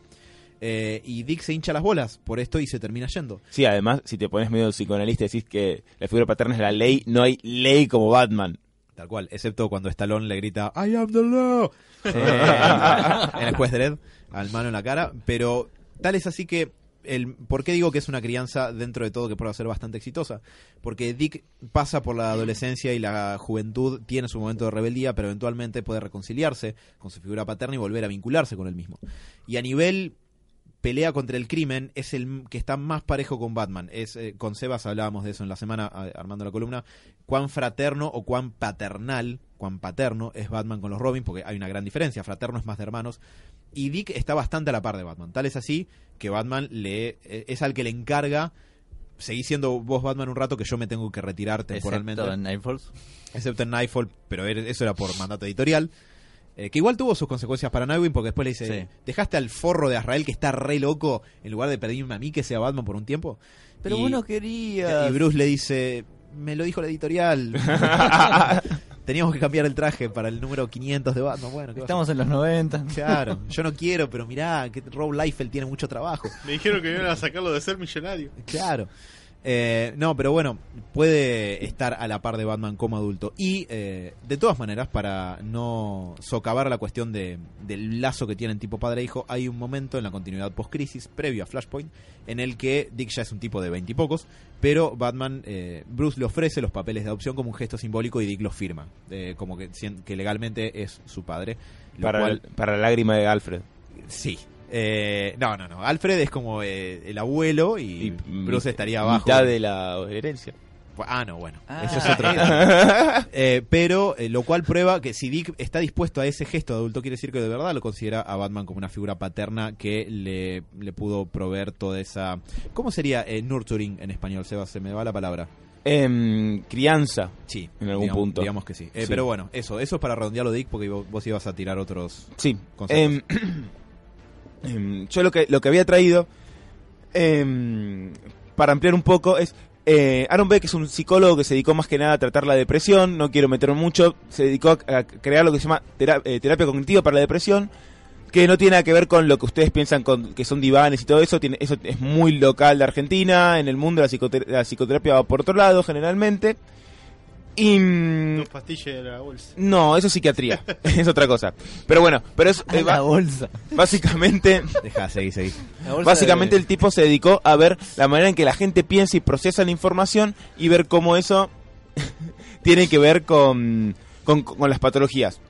Eh, y Dick se hincha las bolas por esto y se termina yendo. Sí, además, si te pones medio psicoanalista y decís que la figura paterna es la ley, no hay ley como Batman. Tal cual, excepto cuando Stallone le grita I am the law Eh, en el juez Dredd al mano en la cara, pero tal es así que el ¿por qué digo que es una crianza dentro de todo que puede ser bastante exitosa? Porque Dick pasa por la adolescencia y la juventud, tiene su momento de rebeldía, pero eventualmente puede reconciliarse con su figura paterna y volver a vincularse con él mismo. Y a nivel pelea contra el crimen es el que está más parejo con Batman. Es eh, con Sebas hablábamos de eso en la semana armando la columna. Cuán fraterno o cuán paternal, cuán paterno es Batman con los Robin, porque hay una gran diferencia. Fraterno es más de hermanos. Y Dick está bastante a la par de Batman. Tal es así que Batman le eh, es al que le encarga. Seguí siendo vos Batman un rato que yo me tengo que retirar temporalmente. Excepto en Nightfalls. Excepto en Nightfall, pero er- eso era por mandato editorial. Eh, que igual tuvo sus consecuencias para Nightwing porque después le dice, Sí. dejaste al forro de Azrael que está re loco en lugar de pedirme a mí que sea Batman por un tiempo. Pero y, vos no querías. y Bruce le dice, me lo dijo la editorial. Teníamos que cambiar el traje para el número 500 de Batman. Bueno, ¿qué va a Estamos en los 90. hacer? Claro, yo no quiero, pero mirá, que Rob Liefeld tiene mucho trabajo. Me dijeron que iban a sacarlo de ser millonario. Claro. Eh, no, pero bueno, puede estar a la par de Batman como adulto. Y eh, de todas maneras, para no socavar la cuestión de, del lazo que tienen tipo padre e hijo, hay un momento en la continuidad post-crisis, previo a Flashpoint, en el que Dick ya es un tipo de veintipocos, pero Batman, eh, Bruce le ofrece los papeles de adopción como un gesto simbólico y Dick los firma, eh, como que, legalmente es su padre. Lo Para, cual, para la lágrima de Alfred. sí. Eh, no, no, no. Alfred es como eh, el abuelo y, Bruce estaría abajo. Mitad de la herencia. Ah, no, bueno, Ah, eso es otro. Eh, pero eh, lo cual prueba que si Dick está dispuesto a ese gesto de adulto, quiere decir que de verdad lo considera a Batman como una figura paterna que le, le pudo proveer toda esa... ¿Cómo sería eh, nurturing en español, Seba? Se me va la palabra. Em, crianza. Sí, En algún digamos, punto. Digamos que sí. Eh, Sí. Pero bueno, eso eso es para redondearlo, Dick, porque vos, vos ibas a tirar otros... Sí. Em, yo lo que, lo que había traído, em, para ampliar un poco, es... eh, Aaron Beck es un psicólogo que se dedicó más que nada a tratar la depresión, no quiero meterme mucho, se dedicó a, crear lo que se llama tera- eh, terapia cognitiva para la depresión, que no tiene nada que ver con lo que ustedes piensan con, que son divanes y todo eso, tiene, eso es muy local de Argentina, en el mundo la, psicoter- la psicoterapia va por otro lado generalmente. Y... Dos pastillas de la bolsa. No, eso es psiquiatría, es otra cosa. Pero bueno, pero es eh, la bolsa. básicamente, Deja, seguí, seguí. Básicamente de- el tipo se dedicó a ver la manera en que la gente piensa y procesa la información y ver cómo eso tiene que ver con, con, con las patologías.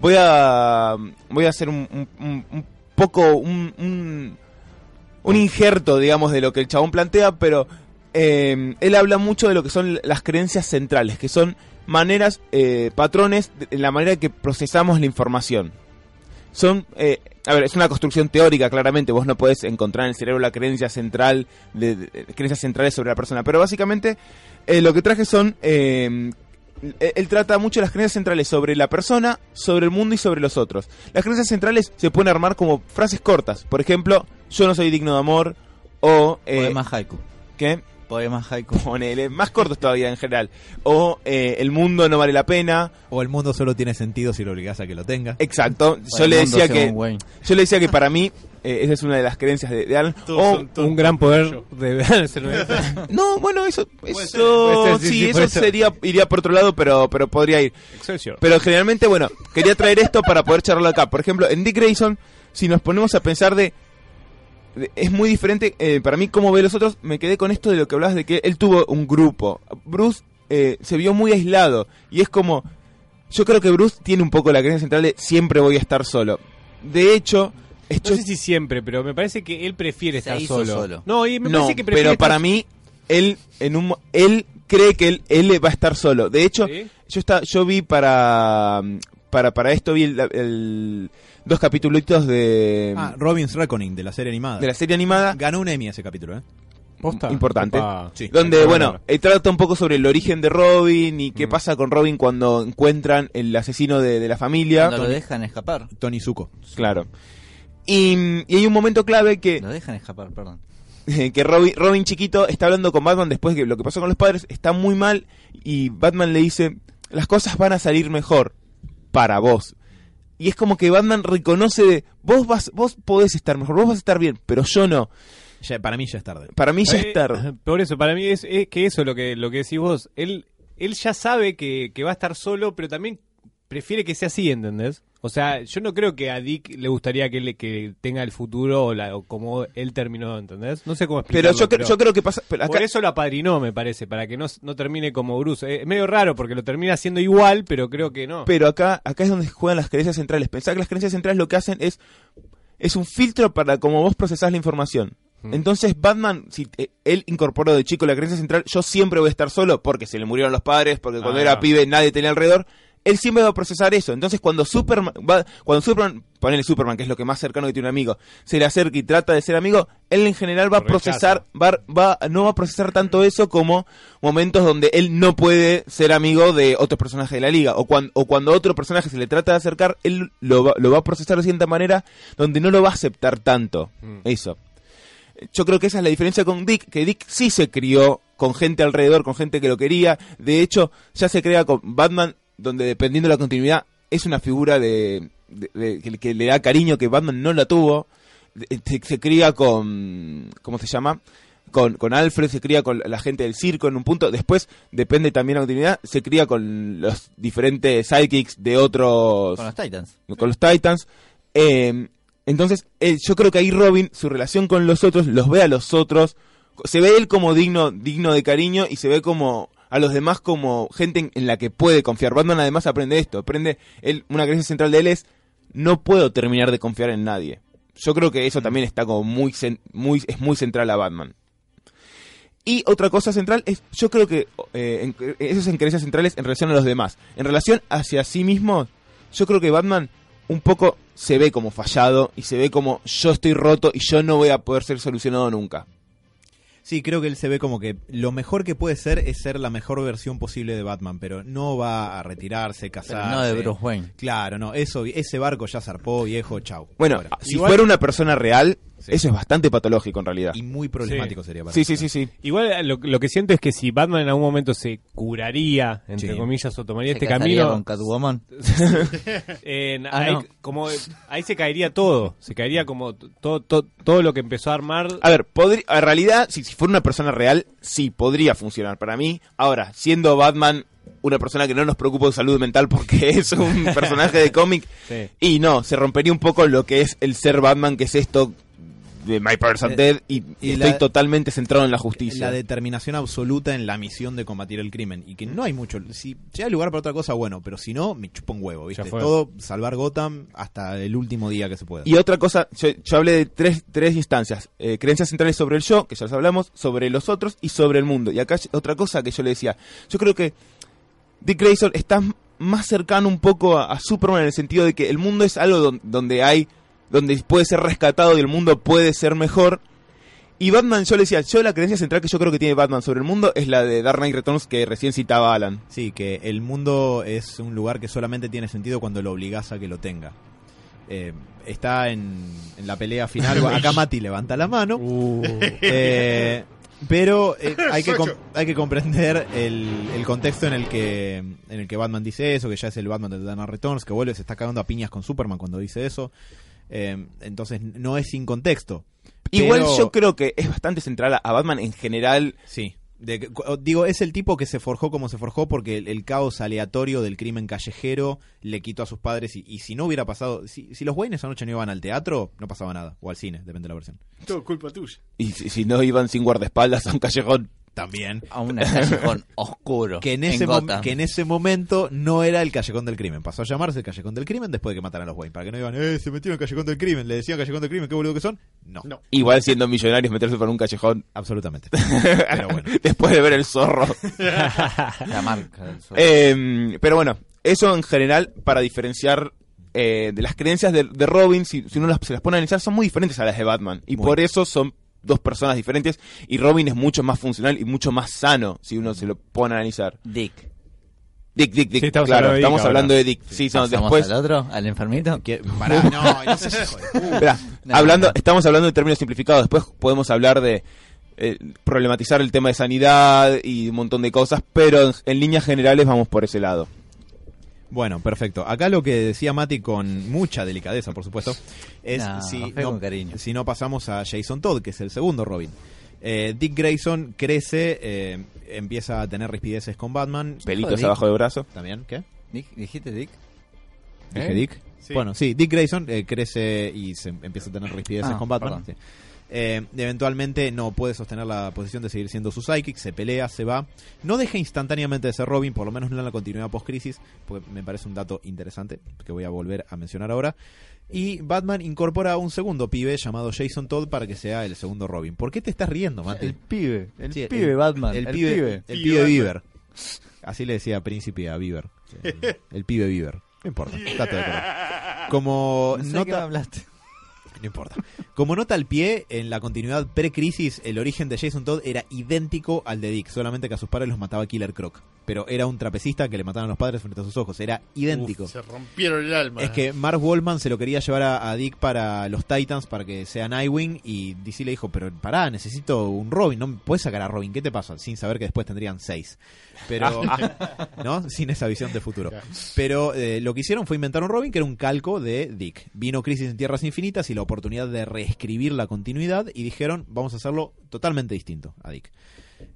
Voy a voy a hacer un, un- un- un poco un, un, un injerto, digamos, de lo que el chabón plantea, pero eh, él habla mucho de lo que son las creencias centrales, que son maneras, eh, patrones, en la manera que procesamos la información. Son, eh, a ver, es una construcción teórica, claramente, vos no podés encontrar en el cerebro la creencia central, de, de- de- creencias centrales sobre la persona, pero básicamente eh, lo que traje son, eh, él él trata mucho las creencias centrales sobre la persona, sobre el mundo y sobre los otros. Las creencias centrales se pueden armar como frases cortas, por ejemplo, yo no soy digno de amor, o... Eh, Poemas haiku. ¿Qué? Poemas haiku. Ponele, más cortos todavía en general. O eh, el mundo no vale la pena. O el mundo solo tiene sentido si lo obligás a que lo tenga. Exacto. O Yo le decía que yo le decía que para mí eh, esa es una de las creencias de, de Alan. Todos O- son- todos- Un gran poder de ser no, bueno, eso ser, eso ser, sí, sí, sí, eso sería iría por otro lado, pero pero podría ir. Excelsior. Pero generalmente, bueno, quería traer esto para poder charlarlo acá. Por ejemplo, en Dick Grayson, si nos ponemos a pensar de... es muy diferente, eh, para mí, cómo ve los otros, me quedé con esto de lo que hablabas de que él tuvo un grupo. Bruce eh, se vio muy aislado y es como... Yo creo que Bruce tiene un poco la creencia central de siempre voy a estar solo. De hecho, Es No sé si siempre, pero me parece que él prefiere Se estar hizo solo. solo. No, y me no, parece que prefiere pero para mí, él en un él cree que él, él va a estar solo. De hecho, ¿Sí? yo está, yo vi para para para esto vi el, el- dos capítulos de Ah, Robin's Reckoning, de la serie animada. de la serie animada Ganó un Emmy ese capítulo, ¿eh? ¿Posta? importante. Sí. donde Bueno, eh, trata un poco sobre el origen de Robin y qué Mm. pasa con Robin cuando encuentran el asesino de, de la familia. Cuando lo dejan escapar. Tony Zuko. Claro. Y, y hay un momento clave que, Lo dejan escapar, perdón. que Robin, Robin chiquito está hablando con Batman después de lo que pasó con los padres está muy mal y Batman le dice, las cosas van a salir mejor para vos. Y es como que Batman reconoce de, vos vas, vos podés estar mejor, vos vas a estar bien, pero yo no. Ya- para mí ya es tarde. Para mí ya Eh, es tarde. Por eso, para mí es, es que eso es lo que, lo que decís vos. Él, él ya sabe que, que va a estar solo, pero también prefiere que sea así, ¿entendés? O sea, yo no creo que a Dick le gustaría que, le, que tenga el futuro o, la, o como él terminó, ¿entendés? No sé cómo Pero explicarlo. yo, creo- yo creo que pasa... pero acá- Por eso lo apadrinó, me parece, para que no, no termine como Bruce. Eh, Es medio raro porque lo termina haciendo igual, pero creo que no. Pero acá, acá es donde juegan las creencias centrales. Pensá que las creencias centrales lo que hacen es, es un filtro para cómo vos procesás la información. Mm. Entonces Batman, si eh, él incorporó de chico la creencia central, yo siempre voy a estar solo porque se le murieron los padres, porque cuando Ah. era pibe nadie tenía alrededor. Él siempre va a procesar eso. Entonces cuando Superman, va, cuando Superman, ponele Superman, que es lo que más cercano que tiene un amigo, se le acerca y trata de ser amigo, él en general va a procesar, va, va, no va a procesar tanto eso como momentos donde él no puede ser amigo de otros personajes de la liga. O, cuando o cuando otro personaje se le trata de acercar, él lo va, lo va a procesar de cierta manera donde no lo va a aceptar tanto. Mm. Eso. Yo creo que esa es la diferencia con Dick, que Dick sí se crió con gente alrededor, con gente que lo quería. De hecho, ya se crea con Batman, donde dependiendo de la continuidad, es una figura de, de- de- que, que le da cariño que Batman no la tuvo. De- Se, se cría con, ¿cómo se llama? Con, con Alfred, se cría con la gente del circo en un punto. Después, depende también de la continuidad, se cría con los diferentes sidekicks de otros Con los Titans. con los Titans. Eh, entonces, eh, yo creo que ahí Robin, su relación con los otros, los ve a los otros, se ve él como digno, digno de cariño y se ve como a los demás como gente en, la que puede confiar. Batman además aprende esto, aprende, él, una creencia central de él es, no puedo terminar de confiar en nadie. Yo creo que eso también está como muy, es muy central a Batman. Y otra cosa central es, yo creo que eh, en- eso es en creencias centrales en relación a los demás. En relación hacia sí mismo, yo creo que Batman un poco se ve como fallado y se ve como yo estoy roto y yo no voy a poder ser solucionado nunca. Sí, creo que él se ve como que lo mejor que puede ser es ser la mejor versión posible de Batman, pero no va a retirarse, Pero casarse. no de Bruce Wayne. Claro, no, eso, ese barco ya zarpó, viejo, chau. Bueno, si Igual- fuera una persona real, Sí. eso es bastante patológico en realidad. Y muy problemático sería para Sí, mí. sí, sí, sí. Igual eh, lo, lo que siento es que si Batman en algún momento se curaría, entre Sí. comillas, o tomaría Se este camino, con Catwoman. en- Ah, ahí, no. como, ahí se caería todo. Se caería como todo, todo, todo lo que empezó a armar. A ver, en realidad, si, si fuera una persona real, sí, podría funcionar para mí. Ahora, siendo Batman una persona que no nos preocupa de salud mental porque es un personaje de cómic, Sí. y no, se rompería un poco lo que es el ser Batman, que es esto de My Person Eh, Dead, y, y estoy la- totalmente centrado en la justicia. La determinación absoluta en la misión de combatir el crimen. Y que no hay mucho. Si llega lugar para otra cosa, bueno, pero si no, me chupa un huevo, ¿viste? Ya fue. Todo salvar Gotham hasta el último día que se pueda. Y otra cosa, yo, yo hablé de tres, tres instancias. Eh, creencias centrales sobre el yo, que ya los hablamos, sobre los otros y sobre el mundo. Y acá hay otra cosa que yo le decía. Yo creo que Dick Grayson está más cercano un poco a, a Superman en el sentido de que el mundo es algo don- donde hay, donde puede ser rescatado y el mundo puede ser mejor. Y Batman, yo le decía, yo la creencia central que yo creo que tiene Batman sobre el mundo es la de Dark Knight Returns que recién citaba Alan. Sí, que el mundo es un lugar que solamente tiene sentido cuando lo obligás a que lo tenga. Eh, está en, en la pelea final. Acá Mati levanta la mano. Uh, Eh, pero eh, hay, que hay que comprender el, el contexto en el que en el que Batman dice eso, que ya es el Batman de Dark Knight Returns, que vuelve, se está cagando a piñas con Superman cuando dice eso. Eh, entonces no es sin contexto. Igual Pero- yo creo que es bastante central a, Batman en general. Sí. De digo, es el tipo que se forjó como se forjó porque el, el caos aleatorio del crimen callejero le quitó a sus padres y, y si no hubiera pasado, si, si los Wayne esa noche no iban al teatro, no pasaba nada, o al cine, depende de la versión. Todo culpa tuya. Y si, si no iban sin guardaespaldas a un callejón. También. A un callejón oscuro. Que en, ese que en ese momento no era el Callejón del Crimen. Pasó a llamarse el Callejón del Crimen después de que mataran a los Wayne. Para que no digan, eh, se metieron en el Callejón del Crimen. Le decían Callejón del Crimen, qué boludo que son. No, No. Igual siendo millonarios meterse por un callejón absolutamente. Pero bueno. después de ver el zorro. La marca del sol. Eh, pero bueno, eso en general para diferenciar eh, de las creencias de, de Robin, si, si uno las, se las pone a analizar, son muy diferentes a las de Batman. Y Muy. por eso son dos personas diferentes. Y Robin es mucho más funcional y mucho más sano si uno se lo pone a analizar. Dick. Dick, Dick, Dick. Sí, estamos claro, hablando de Dick estamos ahora. hablando de Dick. Sí, no, ¿Pasamos después. al otro? ¿Al enfermito? Que- pará, no, no seas hijo de puta. Esperá, No, hablando, no. estamos hablando en términos simplificados. Después podemos hablar de eh, problematizar el tema de sanidad y un montón de cosas, pero en, en líneas generales vamos por ese lado. Bueno, perfecto. Acá lo que decía Mati con mucha delicadeza, por supuesto, es No, si, no, con cariño. si no pasamos a Jason Todd, que es el segundo Robin. Eh, Dick Grayson crece, eh, empieza a tener rispideces con Batman. Pelitos abajo del brazo. ¿También? ¿Qué? Dick, ¿Dijiste Dick? ¿Dije ¿Eh? Dick? Sí. Bueno, sí, Dick Grayson eh, crece y se empieza a tener rispideces Ah, con Batman. perdón. sí. Eh, eventualmente no puede sostener la posición de seguir siendo su psychic, se pelea, se va. No deja instantáneamente de ser Robin, por lo menos no en la continuidad post-crisis, porque me parece un dato interesante que voy a volver a mencionar ahora. Y Batman incorpora a un segundo pibe llamado Jason Todd para que sea el segundo Robin. ¿Por qué te estás riendo, Mati? El pibe. El Sí, pibe Batman. El, El, pibe, pibe. El Pibe. Bieber. Así le decía Príncipe a Bieber. El, el pibe Bieber. No importa. De color. Como No nota, hablaste. No importa. Como nota al pie, en la continuidad pre-crisis, el origen de Jason Todd era idéntico al de Dick, solamente que a sus padres los mataba Killer Croc. Pero era un trapecista que le mataban a los padres frente a sus ojos, era idéntico. Uf, se rompieron el alma. Es que Mark Wallman se lo quería llevar a, a Dick para los Titans para que sea Nightwing y DC le dijo, pero pará, necesito un Robin, no me puedes sacar a Robin, ¿qué te pasa? Sin saber que después tendrían seis. Pero, ¿no? Sin esa visión de futuro. Pero eh, lo que hicieron fue inventar un Robin que era un calco de Dick. Vino Crisis en Tierras Infinitas y la oportunidad de reescribir la continuidad y dijeron, vamos a hacerlo totalmente distinto a Dick.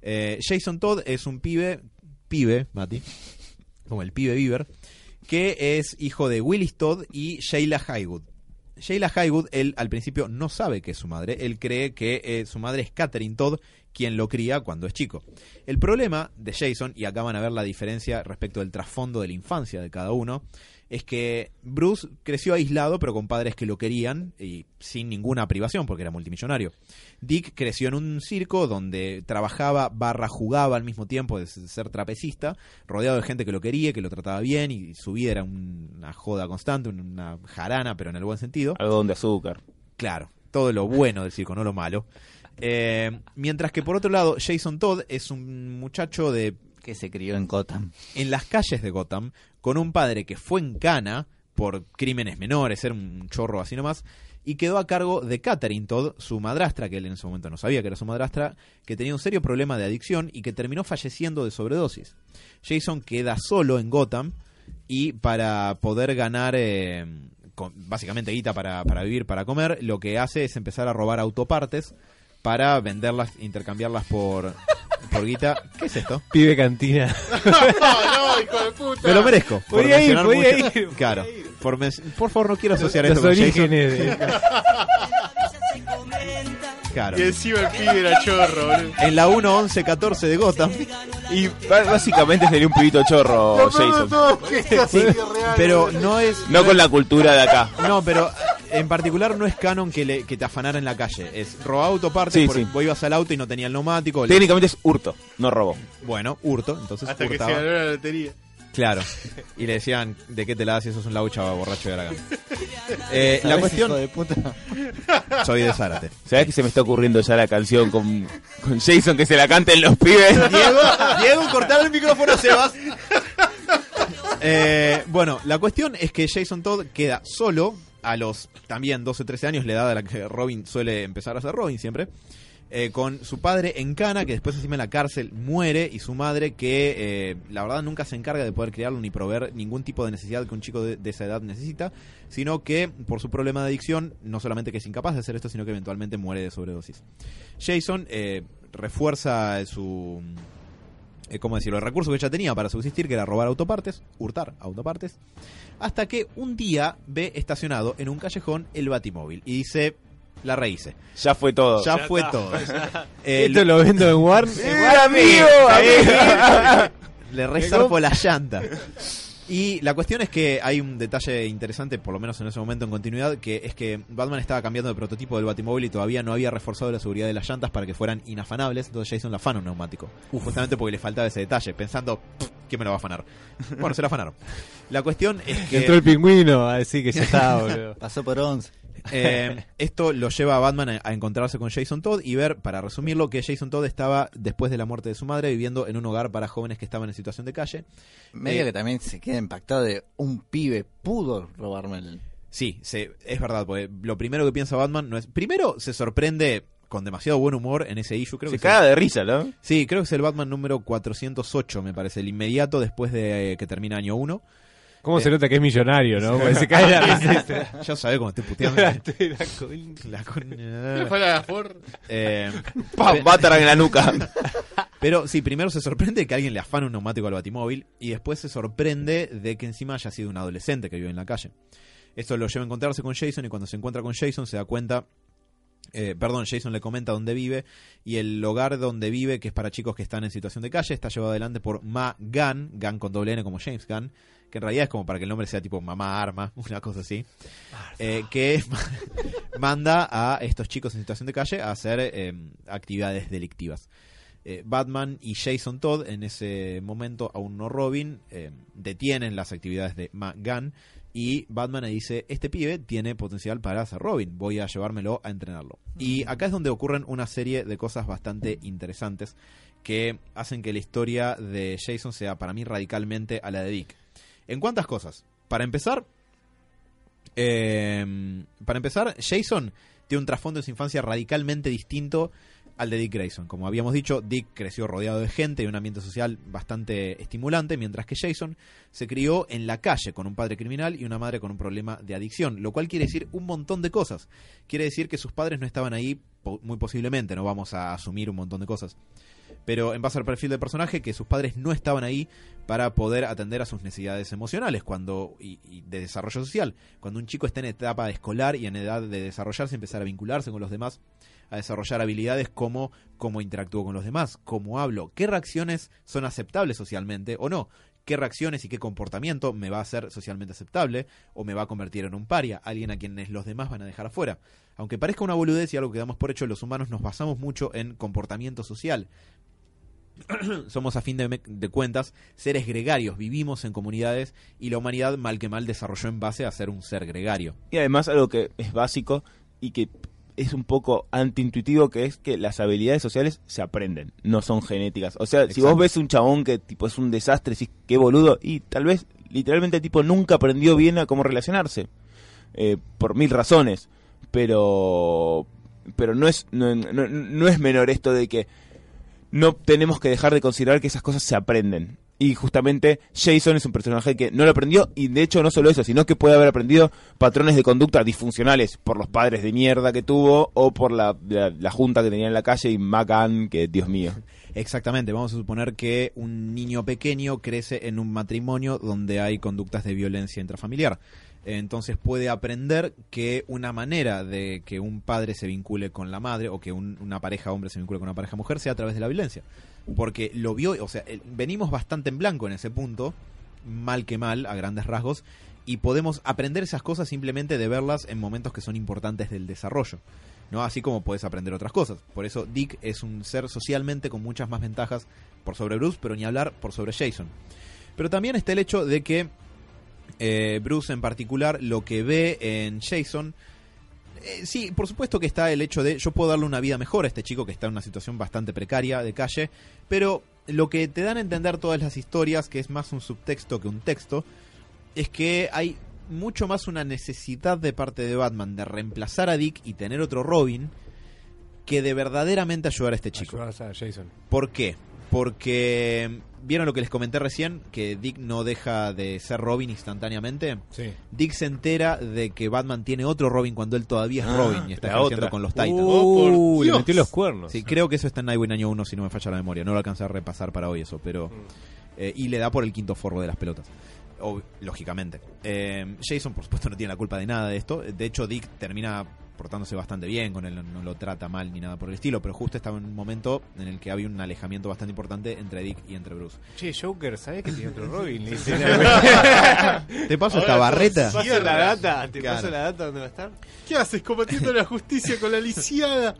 Eh, Jason Todd es un pibe, pibe, Mati, como el pibe Bieber, que es hijo de Willis Todd y Sheila Highwood. Sheila Highwood, él al principio no sabe que es su madre, él cree que eh, su madre es Catherine Todd, quien lo cría cuando es chico. El problema de Jason, y acá van a ver la diferencia respecto del trasfondo de la infancia de cada uno, es que Bruce creció aislado pero con padres que lo querían y sin ninguna privación porque era multimillonario. Dick creció en un circo donde trabajaba barra jugaba al mismo tiempo de ser trapecista, rodeado de gente que lo quería, que lo trataba bien y su vida era un- una joda constante, una jarana pero en el buen sentido. Algodón de azúcar. Claro, todo lo bueno del circo, no lo malo. Eh, mientras que por otro lado, Jason Todd es un muchacho de Que se crió en Gotham. en las calles de Gotham con un padre que fue en cana por crímenes menores, era un chorro así nomás, y quedó a cargo de Catherine Todd, su madrastra, que él en ese momento no sabía que era su madrastra, que tenía un serio problema de adicción y que terminó falleciendo de sobredosis. Jason queda solo en Gotham y para poder ganar eh, con- básicamente guita para, para vivir, para comer, lo que hace es empezar a robar autopartes para venderlas, intercambiarlas por, por guita. ¿Qué es esto? Pibe cantina. no, no, hijo de puta. Me lo merezco. por Podía ir, podía mucho- ir, Claro. Por, men- por favor, no quiero asociar esto con Jason. orígenes. de- Claro. Y encima el pibe era chorro, boludo. En la 1.11.14 de Gotham. Y básicamente sería un pibito chorro, Jason. Sí, pero no es. No con la cultura de acá. No, pero en particular no es canon que, le, que te afanara en la calle. Es robar autopartes Sí, porque sí. vos ibas al auto y no tenía el neumático. Técnicamente es hurto, no robo. Bueno, hurto. Entonces Hasta que se hurtaba. ganó la lotería. Claro. Y le decían, ¿de qué te la das si sos un laucha borracho de Aragán? Eh, la ¿Sabés, cuestión. hijo de puta? Soy de Zárate. ¿Sabes que se me está ocurriendo ya la canción con, con Jason que se la canten los pibes? Diego, Diego, cortar el micrófono a Sebas. Eh, bueno, la cuestión es que Jason Todd queda solo a los también 12 o 13 años, la edad a la que Robin suele empezar a ser Robin siempre, eh, con su padre en cana, que después encima en la cárcel muere, y su madre que eh, la verdad nunca se encarga de poder criarlo ni proveer ningún tipo de necesidad que un chico de, de esa edad necesita, sino que por su problema de adicción, no solamente que es incapaz de hacer esto, sino que eventualmente muere de sobredosis. Jason eh, refuerza su eh, ¿cómo decirlo? El recurso que ya tenía para subsistir, que era robar autopartes, hurtar autopartes, hasta que un día ve estacionado en un callejón el batimóvil y dice, La rehice. Ya fue todo. Ya, fue todo. Esto lo vendo en Warn. ¡Eh, amigo! amigo! le resarpo la llanta. Y la cuestión es que hay un detalle interesante, por lo menos en ese momento en continuidad, que es que Batman estaba cambiando de prototipo del Batimóvil y todavía no había reforzado la seguridad de las llantas para que fueran inafanables, entonces Jason la afana un neumático. Justamente porque le faltaba ese detalle, pensando, "Pff, ¿quién me lo va a afanar? Bueno, se lo afanaron. La cuestión es que... Entró el pingüino a decir que ya está, boludo. Pasó por 11. Eh, esto lo lleva a Batman a, a encontrarse con Jason Todd y ver, para resumirlo, que Jason Todd estaba, después de la muerte de su madre, viviendo en un hogar para jóvenes que estaban en situación de calle. Medio Eh, que también se queda impactado de un pibe pudo robarme el... Sí, se- es verdad, porque lo primero que piensa Batman no es... Primero se sorprende con demasiado buen humor en ese issue. Creo Se que caga es de risa, ¿no? Sí, creo que es el Batman número 408, me parece, el inmediato después de eh, que termina año 1. ¿Cómo se nota que es millonario, no? Porque se cae la risa. Ya sabés cómo estoy puteando. La La ¿Qué coña. fue la Ford? Eh, en la nuca. Pero sí, primero se sorprende de que alguien le afane un neumático al batimóvil y después se sorprende de que encima haya sido un adolescente que vive en la calle. Esto lo lleva a encontrarse con Jason y cuando se encuentra con Jason se da cuenta... eh, perdón, Jason le comenta dónde vive y el hogar donde vive, que es para chicos que están en situación de calle, está llevado adelante por Ma Gunn, Gunn con doble N como James Gunn, que en realidad es como para que el nombre sea tipo Mamá Arma, una cosa así, eh, que manda a estos chicos en situación de calle a hacer eh, actividades delictivas. Eh, Batman y Jason Todd en ese momento, aún no Robin, eh, detienen las actividades de Ma Gunn y Batman le dice, este pibe tiene potencial para ser Robin, voy a llevármelo a entrenarlo. Y acá es donde ocurren una serie de cosas bastante interesantes que hacen que la historia de Jason sea para mí radicalmente a la de Dick. ¿En cuántas cosas? Para empezar, eh, para empezar, Jason tiene un trasfondo de su infancia radicalmente distinto al de Dick Grayson. Como habíamos dicho, Dick creció rodeado de gente y un ambiente social bastante estimulante, mientras que Jason se crió en la calle con un padre criminal y una madre con un problema de adicción, lo cual quiere decir un montón de cosas. Quiere decir que sus padres no estaban ahí, muy posiblemente, no vamos a asumir un montón de cosas. Pero en base al perfil del personaje, que sus padres no estaban ahí para poder atender a sus necesidades emocionales cuando y, y de desarrollo social. Cuando un chico está en etapa escolar y en edad de desarrollarse, empezar a vincularse con los demás, a desarrollar habilidades como cómo interactúo con los demás, cómo hablo, qué reacciones son aceptables socialmente o no, qué reacciones y qué comportamiento me va a hacer socialmente aceptable o me va a convertir en un paria, alguien a quienes los demás van a dejar afuera. Aunque parezca una boludez y algo que damos por hecho, los humanos nos basamos mucho en comportamiento social. Somos a fin de, de cuentas seres gregarios, vivimos en comunidades y la humanidad mal que mal desarrolló en base a ser un ser gregario. Y además algo que es básico y que es un poco antiintuitivo que es que las habilidades sociales se aprenden, no son genéticas. O sea, si vos ves un chabón que tipo es un desastre, decís qué boludo, y tal vez literalmente el tipo nunca aprendió bien a cómo relacionarse. eh, por mil razones. Pero pero no es no, no- no es menor esto de que no tenemos que dejar de considerar que esas cosas se aprenden. Y justamente Jason es un personaje que no lo aprendió y de hecho no solo eso, sino que puede haber aprendido patrones de conducta disfuncionales por los padres de mierda que tuvo o por la, la, junta que tenía en la calle y Macan, que Dios mío. Exactamente, vamos a suponer que un niño pequeño crece en un matrimonio donde hay conductas de violencia intrafamiliar. Entonces puede aprender que una manera de que un padre se vincule con la madre o que un- una pareja hombre se vincule con una pareja mujer sea a través de la violencia. Porque lo vio, o sea, el- venimos bastante en blanco en ese punto, mal que mal, a grandes rasgos, y podemos aprender esas cosas simplemente de verlas en momentos que son importantes del desarrollo. ¿no? Así como puedes aprender otras cosas. Por eso Dick es un ser socialmente con muchas más ventajas por sobre Bruce, pero ni hablar por sobre Jason. Pero también está el hecho de que eh, Bruce en particular lo que ve en Jason... eh, sí, por supuesto que está el hecho de yo puedo darle una vida mejor a este chico que está en una situación bastante precaria de calle, pero lo que te dan a entender todas las historias, que es más un subtexto que un texto, es que hay mucho más una necesidad de parte de Batman de reemplazar a Dick y tener otro Robin que de verdaderamente ayudar a este chico. A Jason. ¿Por qué? Porque vieron lo que les comenté recién, que Dick no deja de ser Robin instantáneamente. Sí. Dick se entera de que Batman tiene otro Robin cuando él todavía es Ah, Robin y está otra. con los Titans. Uh, le Dios. metió los cuernos. Sí, creo que eso está en Nightwing año 1 si no me falla la memoria. No lo alcancé a repasar para hoy eso, pero... eh, y le da por el quinto forro de las pelotas. Lógicamente. Eh, Jason, por supuesto, no tiene la culpa de nada de esto. De hecho, Dick termina portándose bastante bien con él, no, no lo trata mal ni nada por el estilo, pero justo estaba en un momento en el que había un alejamiento bastante importante entre Dick y entre Bruce. Che, Joker, ¿sabés que tiene otro Robin? ¿Te paso esta barreta? ¿Te paso la data? ¿Te Claro. paso la data dónde va a estar? ¿Qué haces combatiendo la justicia con la lisiada?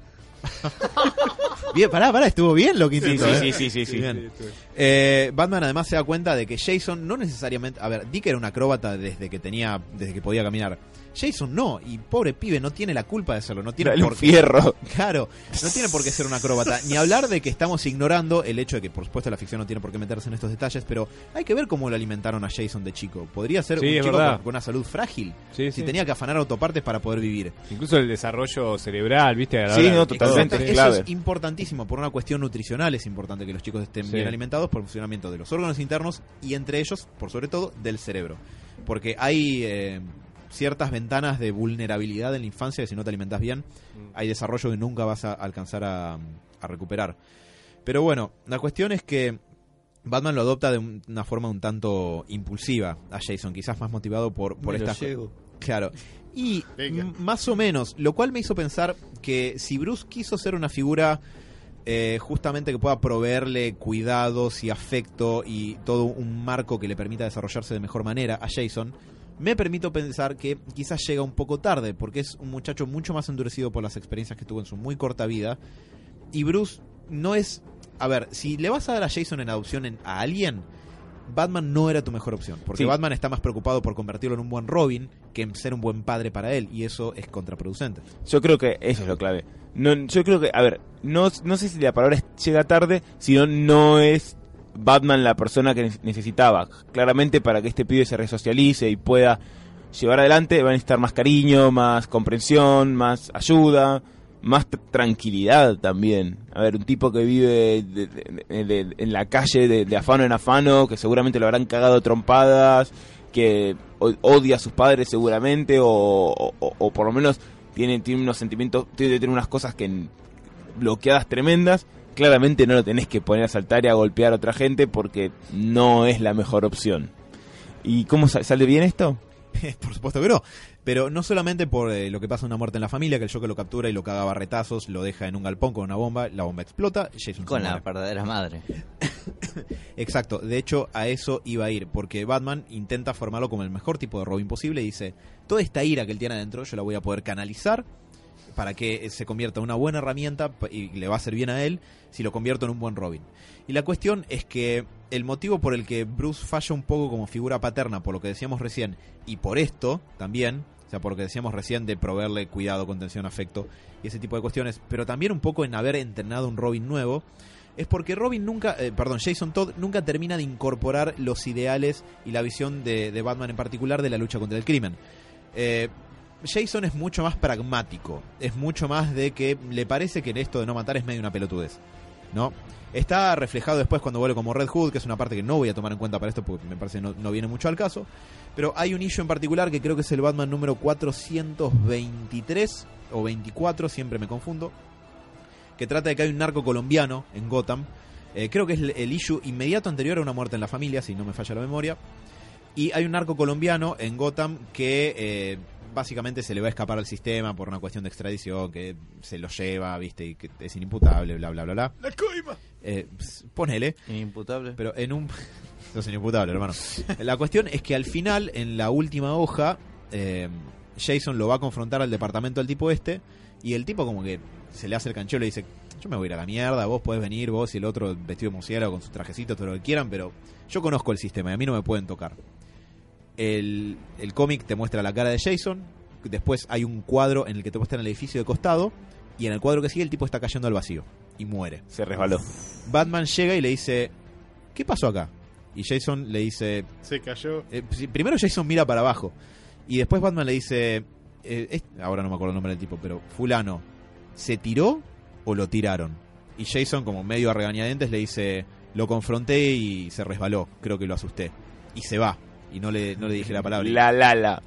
Bien, pará, pará, estuvo bien lo Sí, sí, ¿eh? sí, sí, sí, sí. Bien. Eh, Batman además se da cuenta de que Jason no necesariamente, a ver, Dick era un acróbata desde que tenía, desde que podía caminar. Jason no, y pobre pibe no tiene la culpa de serlo, no tiene Dale por qué. fierro. Claro, no tiene por qué ser un acróbata. Ni hablar de que estamos ignorando el hecho de que, por supuesto, la ficción no tiene por qué meterse en estos detalles, pero hay que ver cómo lo alimentaron a Jason de chico. Podría ser Sí, un chico verdad. con, con una salud frágil. Sí, si sí. tenía que afanar autopartes para poder vivir. Incluso el desarrollo cerebral, ¿viste? A la Sí, no, totalmente. Eso clave. es importantísimo. Por una cuestión nutricional es importante que los chicos estén Sí. bien alimentados por el funcionamiento de los órganos internos y entre ellos, por sobre todo, del cerebro. Porque hay eh, ciertas ventanas de vulnerabilidad en la infancia que si no te alimentas bien, hay desarrollo que nunca vas a alcanzar a, a recuperar. Pero bueno, la cuestión es que Batman lo adopta de un- una forma un tanto impulsiva a Jason, quizás más motivado por, por Me lo esta... llevo. Claro. Y más o menos, lo cual me hizo pensar que si Bruce quiso ser una figura eh, justamente que pueda proveerle cuidados y afecto y todo un marco que le permita desarrollarse de mejor manera a Jason, me permito pensar que quizás llega un poco tarde, porque es un muchacho mucho más endurecido por las experiencias que tuvo en su muy corta vida. Y Bruce no es... A ver, si le vas a dar a Jason en adopción en- a alguien, Batman no era tu mejor opción. Porque Sí. Batman está más preocupado por convertirlo en un buen Robin que en ser un buen padre para él. Y eso es contraproducente. Yo creo que eso es lo clave. No, yo creo que, a ver, no, no sé si la palabra es llega tarde, sino no es Batman la persona que ne- necesitaba. Claramente para que este pibe se resocialice y pueda llevar adelante va a necesitar más cariño, más comprensión, más ayuda, más tr- tranquilidad también. A ver, un tipo que vive de- en la calle de, afano en afano, que seguramente lo habrán cagado trompadas, que odia a sus padres seguramente, o, por lo menos tiene, tiene unos sentimientos, tiene, tiene unas cosas que bloqueadas tremendas. Claramente no lo tenés que poner a saltar y a golpear a otra gente porque no es la mejor opción. ¿Y cómo sa- sale bien esto? por supuesto que no. Pero no solamente por eh, lo que pasa una muerte en la familia, que el Joker lo captura y lo caga a barretazos, lo deja en un galpón con una bomba, la bomba explota, Jason se Con la verdadera madre. Exacto, de hecho a eso iba a ir, porque Batman intenta formarlo como el mejor tipo de Robin posible y dice, toda esta ira que él tiene adentro yo la voy a poder canalizar para que se convierta en una buena herramienta y le va a hacer bien a él si lo convierto en un buen Robin. Y la cuestión es que el motivo por el que Bruce falla un poco como figura paterna, por lo que decíamos recién, y por esto también, o sea, por lo que decíamos recién de proveerle cuidado, contención, afecto y ese tipo de cuestiones, pero también un poco en haber entrenado un Robin nuevo, es porque Robin nunca, eh, perdón, Jason Todd nunca termina de incorporar los ideales y la visión de, de Batman en particular de la lucha contra el crimen. Eh, Jason es mucho más pragmático, es mucho más de que le parece que esto de no matar es medio una pelotudez, ¿no? Está reflejado después cuando vuelve como Red Hood, que es una parte que no voy a tomar en cuenta para esto porque me parece que no, no viene mucho al caso. Pero hay un issue en particular que creo que es el Batman número 423 o 24, siempre me confundo, que trata de que hay un narco colombiano en Gotham. Eh, creo que es el, el issue inmediato anterior a una muerte en la familia, si no me falla la memoria. Y hay un narco colombiano en Gotham que eh, básicamente se le va a escapar al sistema por una cuestión de extradición, que se lo lleva, viste, y que es inimputable, bla, bla, bla, bla. ¡La coima! Eh, ponele. Inimputable. Pero en un... No es inimputable, hermano. La cuestión es que al final, en la última hoja, eh, Jason lo va a confrontar al departamento del tipo este, y el tipo como que se le hace el canchero y le dice, yo me voy a ir a la mierda, vos podés venir, vos y el otro vestido de murciélago con sus trajecitos, todo lo que quieran, pero yo conozco el sistema y a mí no me pueden tocar. El, el cómic te muestra la cara de Jason, después hay un cuadro en el que te muestra el edificio de costado, y en el cuadro que sigue el tipo está cayendo al vacío, y muere. Se resbaló. Batman llega y le dice, ¿qué pasó acá? Y Jason le dice, Se cayó. eh, primero Jason mira para abajo y después Batman le dice, eh, es- ahora no me acuerdo el nombre del tipo, pero fulano, ¿se tiró o lo tiraron? Y Jason como medio a regañadientes le dice, lo confronté y se resbaló, creo que lo asusté. Y se va, y no le, no le dije la palabra. La, la, la.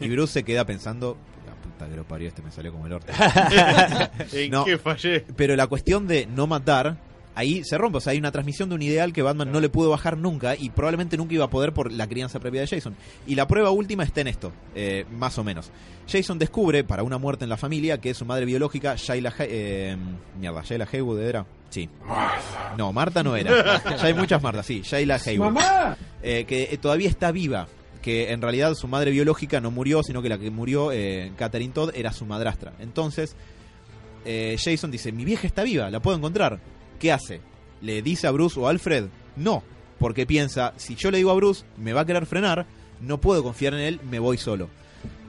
Y Bruce se queda pensando, la puta que lo parió, este me salió como el orto. ¿En No. qué fallé? Pero la cuestión de no matar ahí se rompe. O sea, hay una transmisión de un ideal que Batman no le pudo bajar nunca y probablemente nunca iba a poder por la crianza previa de Jason. Y la prueba última está en esto, eh, más o menos. Jason descubre, para una muerte en la familia, que su madre biológica, Shayla... Hay- eh, mierda, Shayla Haywood era... Sí. No, Marta no era. ya hay muchas Martas, sí. Shayla Haywood. Eh, que eh, todavía está viva. Que en realidad su madre biológica no murió, sino que la que murió, eh, Catherine Todd, era su madrastra. Entonces, eh, Jason dice, mi vieja está viva, la puedo encontrar. ¿Qué hace? ¿Le dice a Bruce o a Alfred? No, porque piensa, si yo le digo a Bruce, me va a querer frenar, no puedo confiar en él, me voy solo.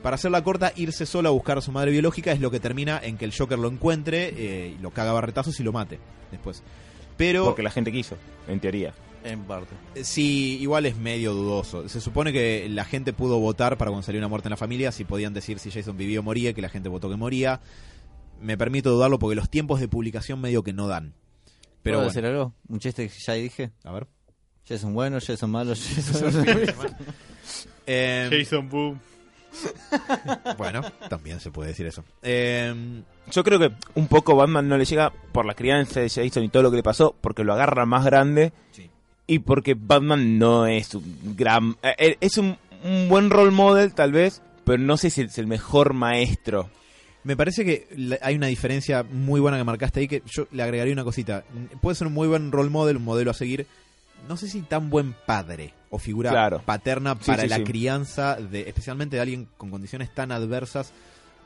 Para hacerla corta, irse solo a buscar a su madre biológica es lo que termina en que el Joker lo encuentre, eh, lo caga a barretazos y lo mate después. Pero Porque la gente quiso, en teoría. En parte. Sí, igual es medio dudoso. Se supone que la gente pudo votar para cuando salió una muerte en la familia, si podían decir si Jason vivía o moría, que la gente votó que moría. Me permito dudarlo porque los tiempos de publicación medio que no dan. Pero ¿Puedo bueno, decir algo? Un chiste que ya dije. a ver. Jason bueno, Jason malo, Jason... Eh, Jason Boom. bueno, también se puede decir eso. Eh, Yo creo que un poco Batman no le llega por la crianza de Jason y todo lo que le pasó, porque lo agarra más grande Sí. y porque Batman no es un gran... eh, eh, es un, un buen role model tal vez, pero no sé si es el mejor maestro. Me parece que hay una diferencia muy buena que marcaste ahí que yo le agregaría una cosita. Puede ser un muy buen role model, un modelo a seguir. No sé si tan buen padre o figura Claro. paterna para sí, la sí. crianza, de, especialmente de alguien con condiciones tan adversas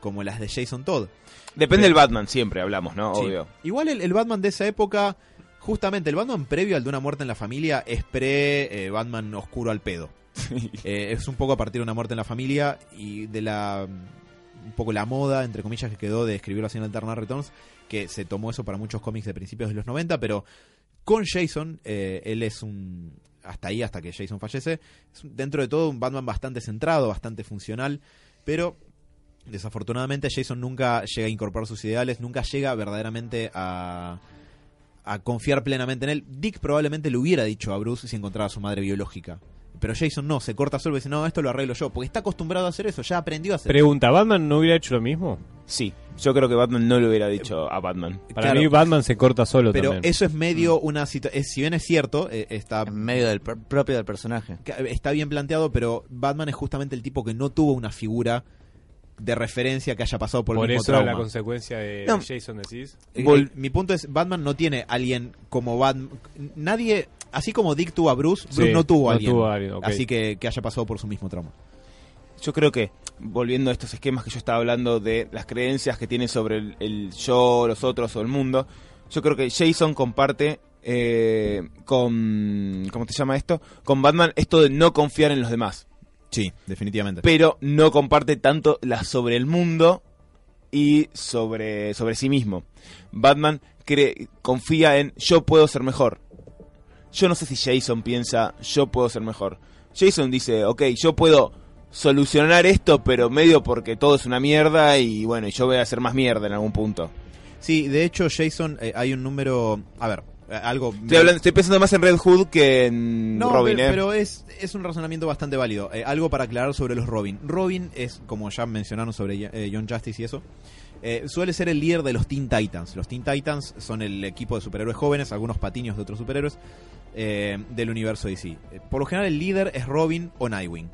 como las de Jason Todd. Depende del Batman, siempre hablamos, ¿no? Obvio. Igual el, el Batman de esa época, justamente el Batman previo al de una muerte en la familia es pre eh, Batman oscuro al pedo. Eh, es un poco a partir de una muerte en la familia y de la un poco la moda, entre comillas, que quedó de escribirlo así en Alterna Returns, que se tomó eso para muchos cómics de principios de los 90, pero con Jason, eh, él es un, hasta ahí, hasta que Jason fallece, dentro de todo un Batman bastante centrado, bastante funcional, pero desafortunadamente Jason nunca llega a incorporar sus ideales, nunca llega verdaderamente a, a confiar plenamente en él. Dick probablemente le hubiera dicho a Bruce si encontraba a su madre biológica. Pero Jason no, se corta solo y dice, no, esto lo arreglo yo, porque está acostumbrado a hacer eso, ya aprendió a hacer Pregunta, ¿Batman no hubiera hecho lo mismo? Sí, yo creo que Batman no lo hubiera dicho a Batman. Para Claro. mí Batman se corta solo Pero también. eso es medio una situación, si bien es cierto, eh, está, en medio del pr- propio del personaje. está bien planteado, pero Batman es justamente el tipo que no tuvo una figura de referencia que haya pasado por, Por el mismo eso la consecuencia de No. Jason decís. Vol- mi punto es, Batman no tiene alguien como Batman. Nadie, así como Dick tuvo a Bruce, Bruce Sí, no tuvo a no alguien. tuvo a alguien, ok. Así que, que haya pasado por su mismo trauma. Yo creo que, volviendo a estos esquemas que yo estaba hablando de las creencias que tiene sobre el, el yo, los otros o el mundo, yo creo que Jason comparte eh, con... ¿Cómo te llama esto? Con Batman esto de no confiar en los demás. Sí, definitivamente. Pero no comparte tanto la sobre el mundo y sobre, sobre sí mismo. Batman cree, confía en yo puedo ser mejor. Yo no sé si Jason piensa yo puedo ser mejor. Jason dice, ok, yo puedo solucionar esto, pero medio porque todo es una mierda y bueno, y yo voy a hacer más mierda en algún punto. Sí, de hecho, Jason, eh, hay un número. A ver, algo. Estoy, hablando- estoy pensando más en Red Hood que en No, Robin, pero, ¿eh? pero es, es un razonamiento bastante válido. Eh, algo para aclarar sobre los Robin. Robin es, como ya mencionaron sobre eh, John Justice y eso, eh, suele ser el líder de los Teen Titans. Los Teen Titans son el equipo de superhéroes jóvenes, algunos patiños de otros superhéroes del universo DC. Por lo general el líder es Robin o Nightwing.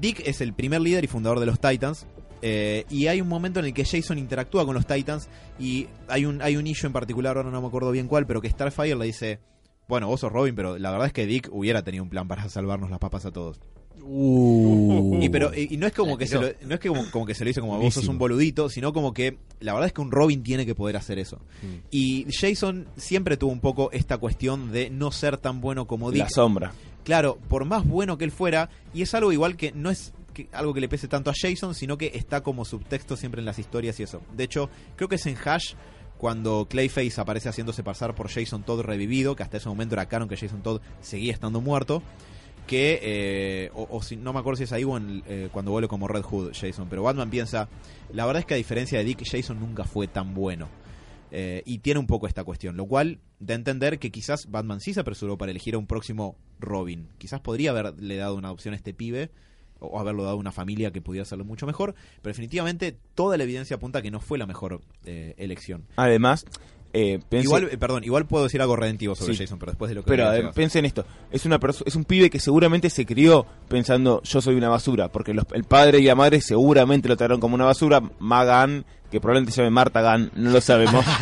Dick es el primer líder y fundador de los Titans. Eh, y hay un momento en el que Jason interactúa con los Titans y hay un, hay un issue en particular, ahora no me acuerdo bien cuál, pero que Starfire le dice, bueno, vos sos Robin, pero la verdad es que Dick hubiera tenido un plan para salvarnos las papas a todos. Y pero y, y no es como que se lo, no es que como, como que se lo dice como vos sos un boludito, sino como que la verdad es que un Robin tiene que poder hacer eso. Mm. Y Jason siempre tuvo un poco esta cuestión de no ser tan bueno como Dick. La sombra. Claro, por más bueno que él fuera, y es algo igual que no es algo que le pese tanto a Jason, sino que está como subtexto siempre en las historias y eso. De hecho, creo que es en Hash cuando Clayface aparece haciéndose pasar por Jason Todd revivido, que hasta ese momento era canon que Jason Todd seguía estando muerto, que, eh, o, o si, no me acuerdo si es ahí o en, eh, cuando vuelve como Red Hood Jason, pero Batman piensa, la verdad es que a diferencia de Dick, Jason nunca fue tan bueno. Eh, y tiene un poco esta cuestión, lo cual da a entender que quizás Batman sí se apresuró para elegir a un próximo Robin. Quizás podría haberle dado una opción a este pibe o haberlo dado a una familia que pudiera hacerlo mucho mejor, pero definitivamente toda la evidencia apunta a que no fue la mejor eh, elección. Además, Eh, Igual, eh, perdón, igual puedo decir algo redentivo sobre Sí. Jason, pero después de lo que Pero pensé en esto, es una es un pibe que seguramente se crió pensando yo soy una basura, porque los- el padre y la madre seguramente lo trataron como una basura, Magan, que probablemente se llame Marta no lo sabemos.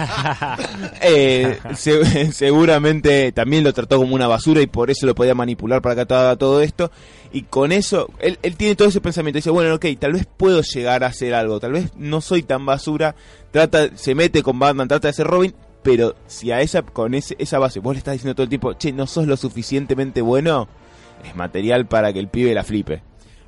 Eh, se- seguramente también lo trató como una basura y por eso lo podía manipular para que haga todo esto. Y con eso, él, él tiene todo ese pensamiento. Dice, bueno, ok, tal vez puedo llegar a hacer algo. Tal vez no soy tan basura. Trata, se mete con Batman, trata de ser Robin. Pero si a esa, con ese, esa base vos le estás diciendo todo el tiempo, che, no sos lo suficientemente bueno, es material para que el pibe la flipe.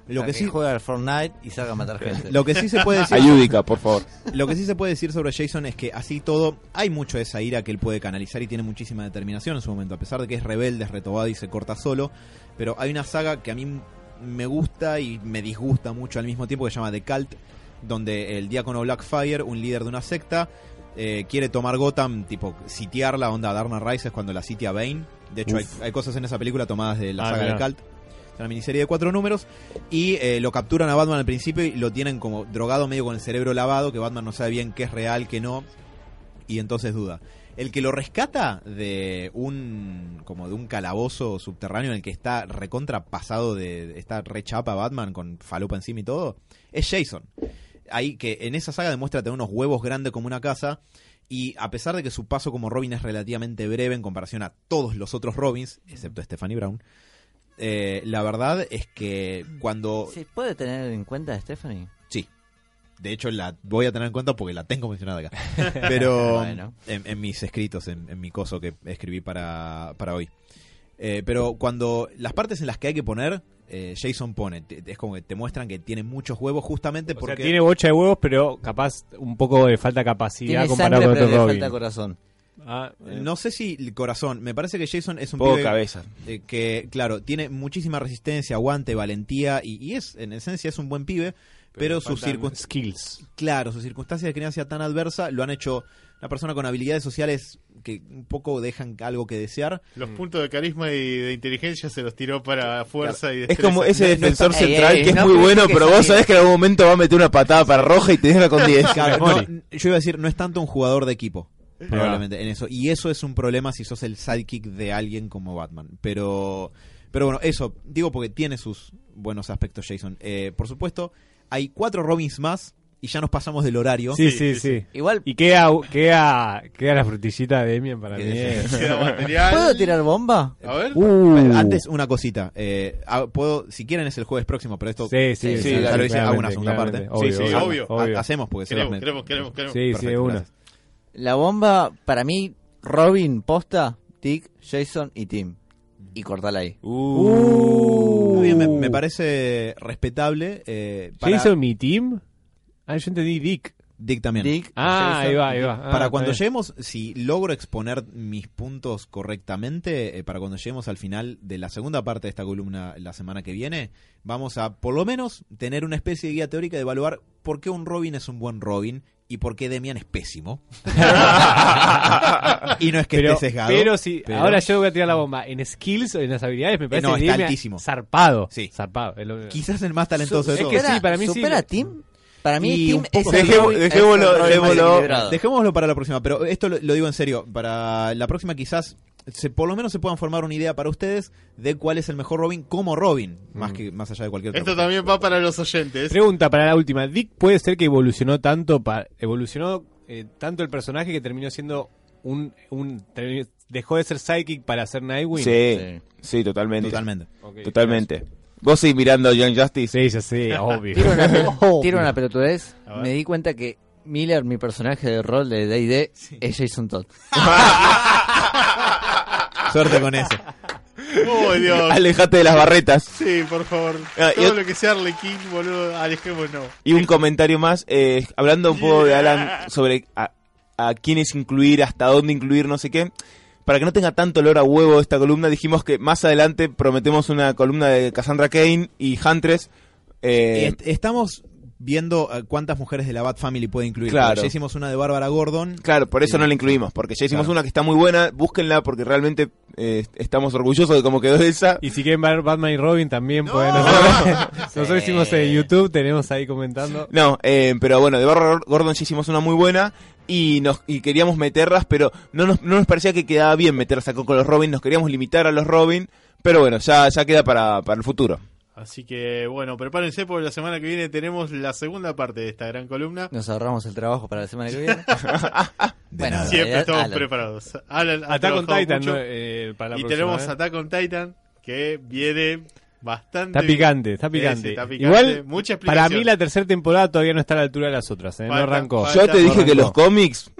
Lo que sí, juega al Fortnite y salga a matar gente. lo que sí se puede decir, Ayúdica, por favor. lo que sí se puede decir sobre Jason es que así todo hay mucho de esa ira que él puede canalizar y tiene muchísima determinación en su momento, a pesar de que es rebelde, es retobado y se corta solo. Pero hay una saga que a mí me gusta y me disgusta mucho al mismo tiempo que se llama The Cult, donde el diácono Blackfire, un líder de una secta, eh, quiere tomar Gotham, tipo sitiar la onda Darna Rises cuando la sitia Bane. De hecho, hay, cosas en esa película tomadas de la Ah, saga de Cult. Una miniserie de cuatro números. Y eh, lo capturan a Batman al principio y lo tienen como drogado medio con el cerebro lavado, que Batman no sabe bien qué es real, qué no. Y entonces duda. El que lo rescata de un como de un calabozo subterráneo en el que está recontra pasado de está rechapa Batman con falopa encima y todo, es Jason. Ahí que en esa saga demuestra tener unos huevos grandes como una casa y a pesar de que su paso como Robin es relativamente breve en comparación a todos los otros Robins, excepto Stephanie Brown, eh, la verdad es que cuando ¿Se puede tener en cuenta Stephanie? Sí. De hecho, la voy a tener en cuenta porque la tengo mencionada acá. Pero Bueno. en, en mis escritos, en, en mi coso que escribí para, para hoy. Eh, pero cuando las partes en las que hay que poner, eh, Jason pone. Te- Es como que te muestran que tiene muchos huevos justamente O porque... sea, tiene bocha de huevos, pero capaz un poco de falta de capacidad Tiene comparado sangre, con pero otro le Robin. falta corazón. Ah, eh, No sé si el corazón. Me parece que Jason es un Poco pibe cabeza. eh, que, claro, tiene muchísima resistencia, aguante, valentía y, y es, en esencia, es un buen pibe. Pero, sus circunstancias claro, sus circunstancias de crianza tan adversa lo han hecho una persona con habilidades sociales que un poco dejan algo que desear. Los puntos de carisma y de inteligencia se los tiró para fuerza y Es destreza. como ese No- no defensor Ey, central ey, que es muy bueno, pero vos sabés que en algún momento va a meter una patada para roja y te deja con 10. Claro, no, yo iba a decir, no es tanto un jugador de equipo, probablemente, en eso. Y eso es un problema si sos el sidekick de alguien como Batman. Pero, pero bueno, eso, digo porque tiene sus buenos aspectos Jason. Eh, por supuesto, hay cuatro Robins más y ya nos pasamos del horario. Sí, sí, sí. Igual, Y queda, queda, queda la frutillita de Demian para Que mí. material. ¿puedo tirar bomba? A ver. Uh. Eh, Antes, una cosita. Eh, ah, puedo, si quieren, es el jueves próximo, pero esto Sí, sí, Sí, sí. ya claro, lo hice, hago una segunda parte. Obvio, Sí, sí, obvio, obvio. obvio. ha- hacemos porque se Queremos, queremos, queremos, queremos. Sí, sí, Perfecto, una. gracias. La bomba, para mí, Robin, Posta, Dick, Jason y Tim. Y cortala ahí. Uh. Muy bien, me, me parece respetable. Eh, para ¿Jason mi team? Ah, yo entendí Dick. Dick también. Dick, Ah, Jason ahí va, ahí Tim. va. Ah, para cuando bien. lleguemos, si logro exponer mis puntos correctamente, eh, para cuando lleguemos al final de la segunda parte de esta columna la semana que viene, vamos a por lo menos tener una especie de guía teórica de evaluar por qué un Robin es un buen Robin y por qué Demian es pésimo. y no es que pero, esté sesgado. pero si pero- ahora yo voy a tirar la bomba en skills o en las habilidades me parece no, que está altísimo. zarpado Sí. zarpado lo- Quizás el más talentoso de Es todos. que sí, para mí sí. ¿Supera a Tim? Para mí, Tim un poco- es el dejémoslo- dejémoslo-. Dejémoslo para la próxima, pero esto lo, lo digo en serio. Para la próxima quizás se, por lo menos se puedan formar una idea para ustedes de cuál es el mejor Robin como Robin, más que más allá de cualquier otra Esto cosa. también va para los oyentes. pregunta para la última Dick puede ser que evolucionó tanto pa- evolucionó eh, tanto el personaje que terminó siendo un, un dejó de ser psychic para ser Nightwing Sí, Sí. sí, totalmente. Totalmente. Totalmente. Vos seguís mirando Young Justice. sí ya sé obvio Tiro una, tiro una pelotudez. A. Me di cuenta que Miller, mi personaje de rol de D&D, es Jason Todd. Suerte con eso. Oh, Dios. Alejate de las barretas. Sí, por favor. Ah, Todo lo que sea Arlequín, boludo, alejémonos. Y un comentario más, eh, hablando un poco de Alan sobre a, a quiénes incluir, hasta dónde incluir, no sé qué. Para que no tenga tanto olor a huevo esta columna, dijimos que más adelante prometemos una columna de Cassandra Kane y Huntress. eh, Est- estamos viendo eh, cuántas mujeres de la Bat Family puede incluir. Claro. Ya hicimos una de Bárbara Gordon. Claro, por eso no la incluimos, porque ya hicimos Claro. una que está muy buena, búsquenla porque realmente eh, estamos orgullosos de cómo quedó esa. y si quieren ver Batman y Robin también pueden nosotros hicimos en YouTube tenemos ahí comentando No, eh, pero bueno, de Barbara Gordon ya hicimos una muy buena, y nos y queríamos meterlas, pero no nos, no nos parecía que quedaba bien meterlas acá con los Robin, nos queríamos limitar a los Robin, pero bueno, ya, ya queda para, para el futuro. Así que bueno, prepárense porque la semana que viene tenemos la segunda parte de esta gran columna. Nos ahorramos el trabajo para la semana que viene. bueno, en Siempre realidad, estamos Alan. preparados. Alan ha Attack on trabajado Titan, mucho ¿no? Eh, para la y próxima, tenemos ¿eh? Attack on Titan que viene bastante Está picante, está picante. sí, está picante. Igual, Mucha para mí la tercera temporada todavía no está a la altura de las otras, ¿eh? no arrancó. falta- Yo te dije no que los cómics...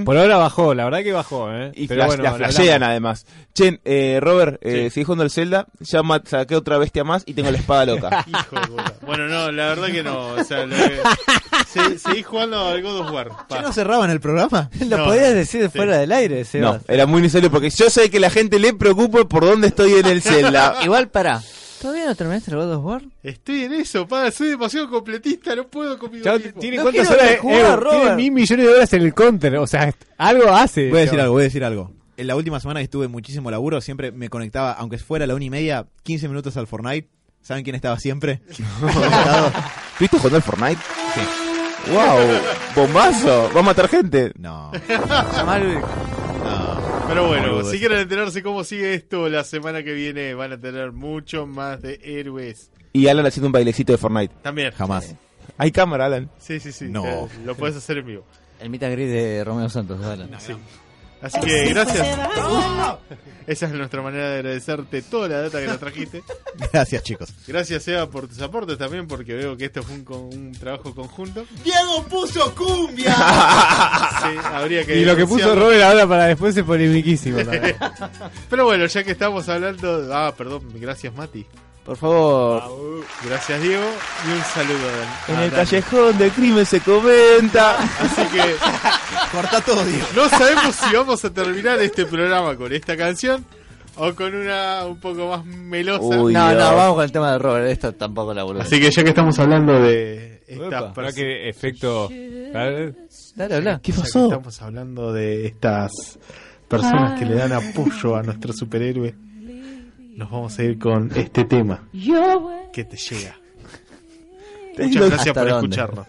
mm, Por ahora bajó, la verdad que bajó, ¿eh? y Pero flash- bueno, la flashean además. Che, eh, Robert, eh, Sí. seguí jugando el Zelda, ya saqué otra bestia más y tengo la espada loca. Hijo de puta. Bueno, no, la verdad que no. O sea, lo que- se- seguí jugando al God of War. ¿Ya no cerraban el programa? Lo No, podías decir sí. fuera del aire, No, Sebas. era muy necesario porque yo sé que la gente le preocupa por dónde estoy en el Zelda. Igual, para. ¿Todavía no terminaste el God of War? Estoy en eso, pa. Soy demasiado completista. No puedo conmigo tiene No cuántas horas, jugar, eh, tiene mil millones de horas en el counter, o sea, algo hace. Voy a decir algo, voy a decir algo. En la última semana que estuve muchísimo laburo, siempre me conectaba, aunque fuera a la una y media, 15 minutos al Fortnite. ¿Saben quién estaba siempre? ¿Estuviste jugando al Fortnite? Sí. ¡Wow! ¡Bombazo! ¿Va a matar gente? No, Pero bueno, si quieren enterarse cómo sigue esto, la semana que viene van a tener mucho más de héroes. Y Alan haciendo un bailecito de Fortnite. También. Jamás. Hay cámara, Alan. Sí, sí, sí. No. eh, Lo puedes hacer en vivo. El meet and greet de Romeo Santos, Alan. Sí. Así que gracias. Esa es nuestra manera de agradecerte toda la data que nos trajiste. Gracias, chicos. Gracias, Eva, por tus aportes también, porque veo que esto fue un, con- un trabajo conjunto. ¡Diego puso cumbia! Sí, habría que Y lo que puso denunciarlo. Robert ahora para después es polemiquísimo también. Pero bueno, ya que estamos hablando. Ah, perdón, gracias, Mati. Por favor. Gracias, Diego. Y un saludo. a- En a el Dani. callejón del crimen se comenta. Así que Corta todo, Diego. no sabemos si vamos a terminar este programa con esta canción o con una un poco más melosa. Uy. No, Dios. no, vamos con el tema de Robert. Esto tampoco la boludo. Así que ya que estamos hablando de esta Epa, para que efecto. A ver, Dale, habla. ¿Qué pasó? estamos hablando de estas personas que le dan apoyo a nuestro superhéroe, nos vamos a ir con este tema que te llega. Muchas gracias ¿Hasta por dónde? escucharnos.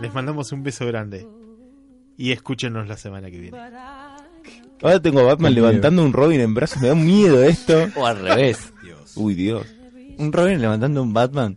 Les mandamos un beso grande y escúchenos la semana que viene. Ahora tengo a Batman levantando un Robin en brazos. Me da miedo esto. O al revés. Uy, Dios. Un Robin levantando un Batman.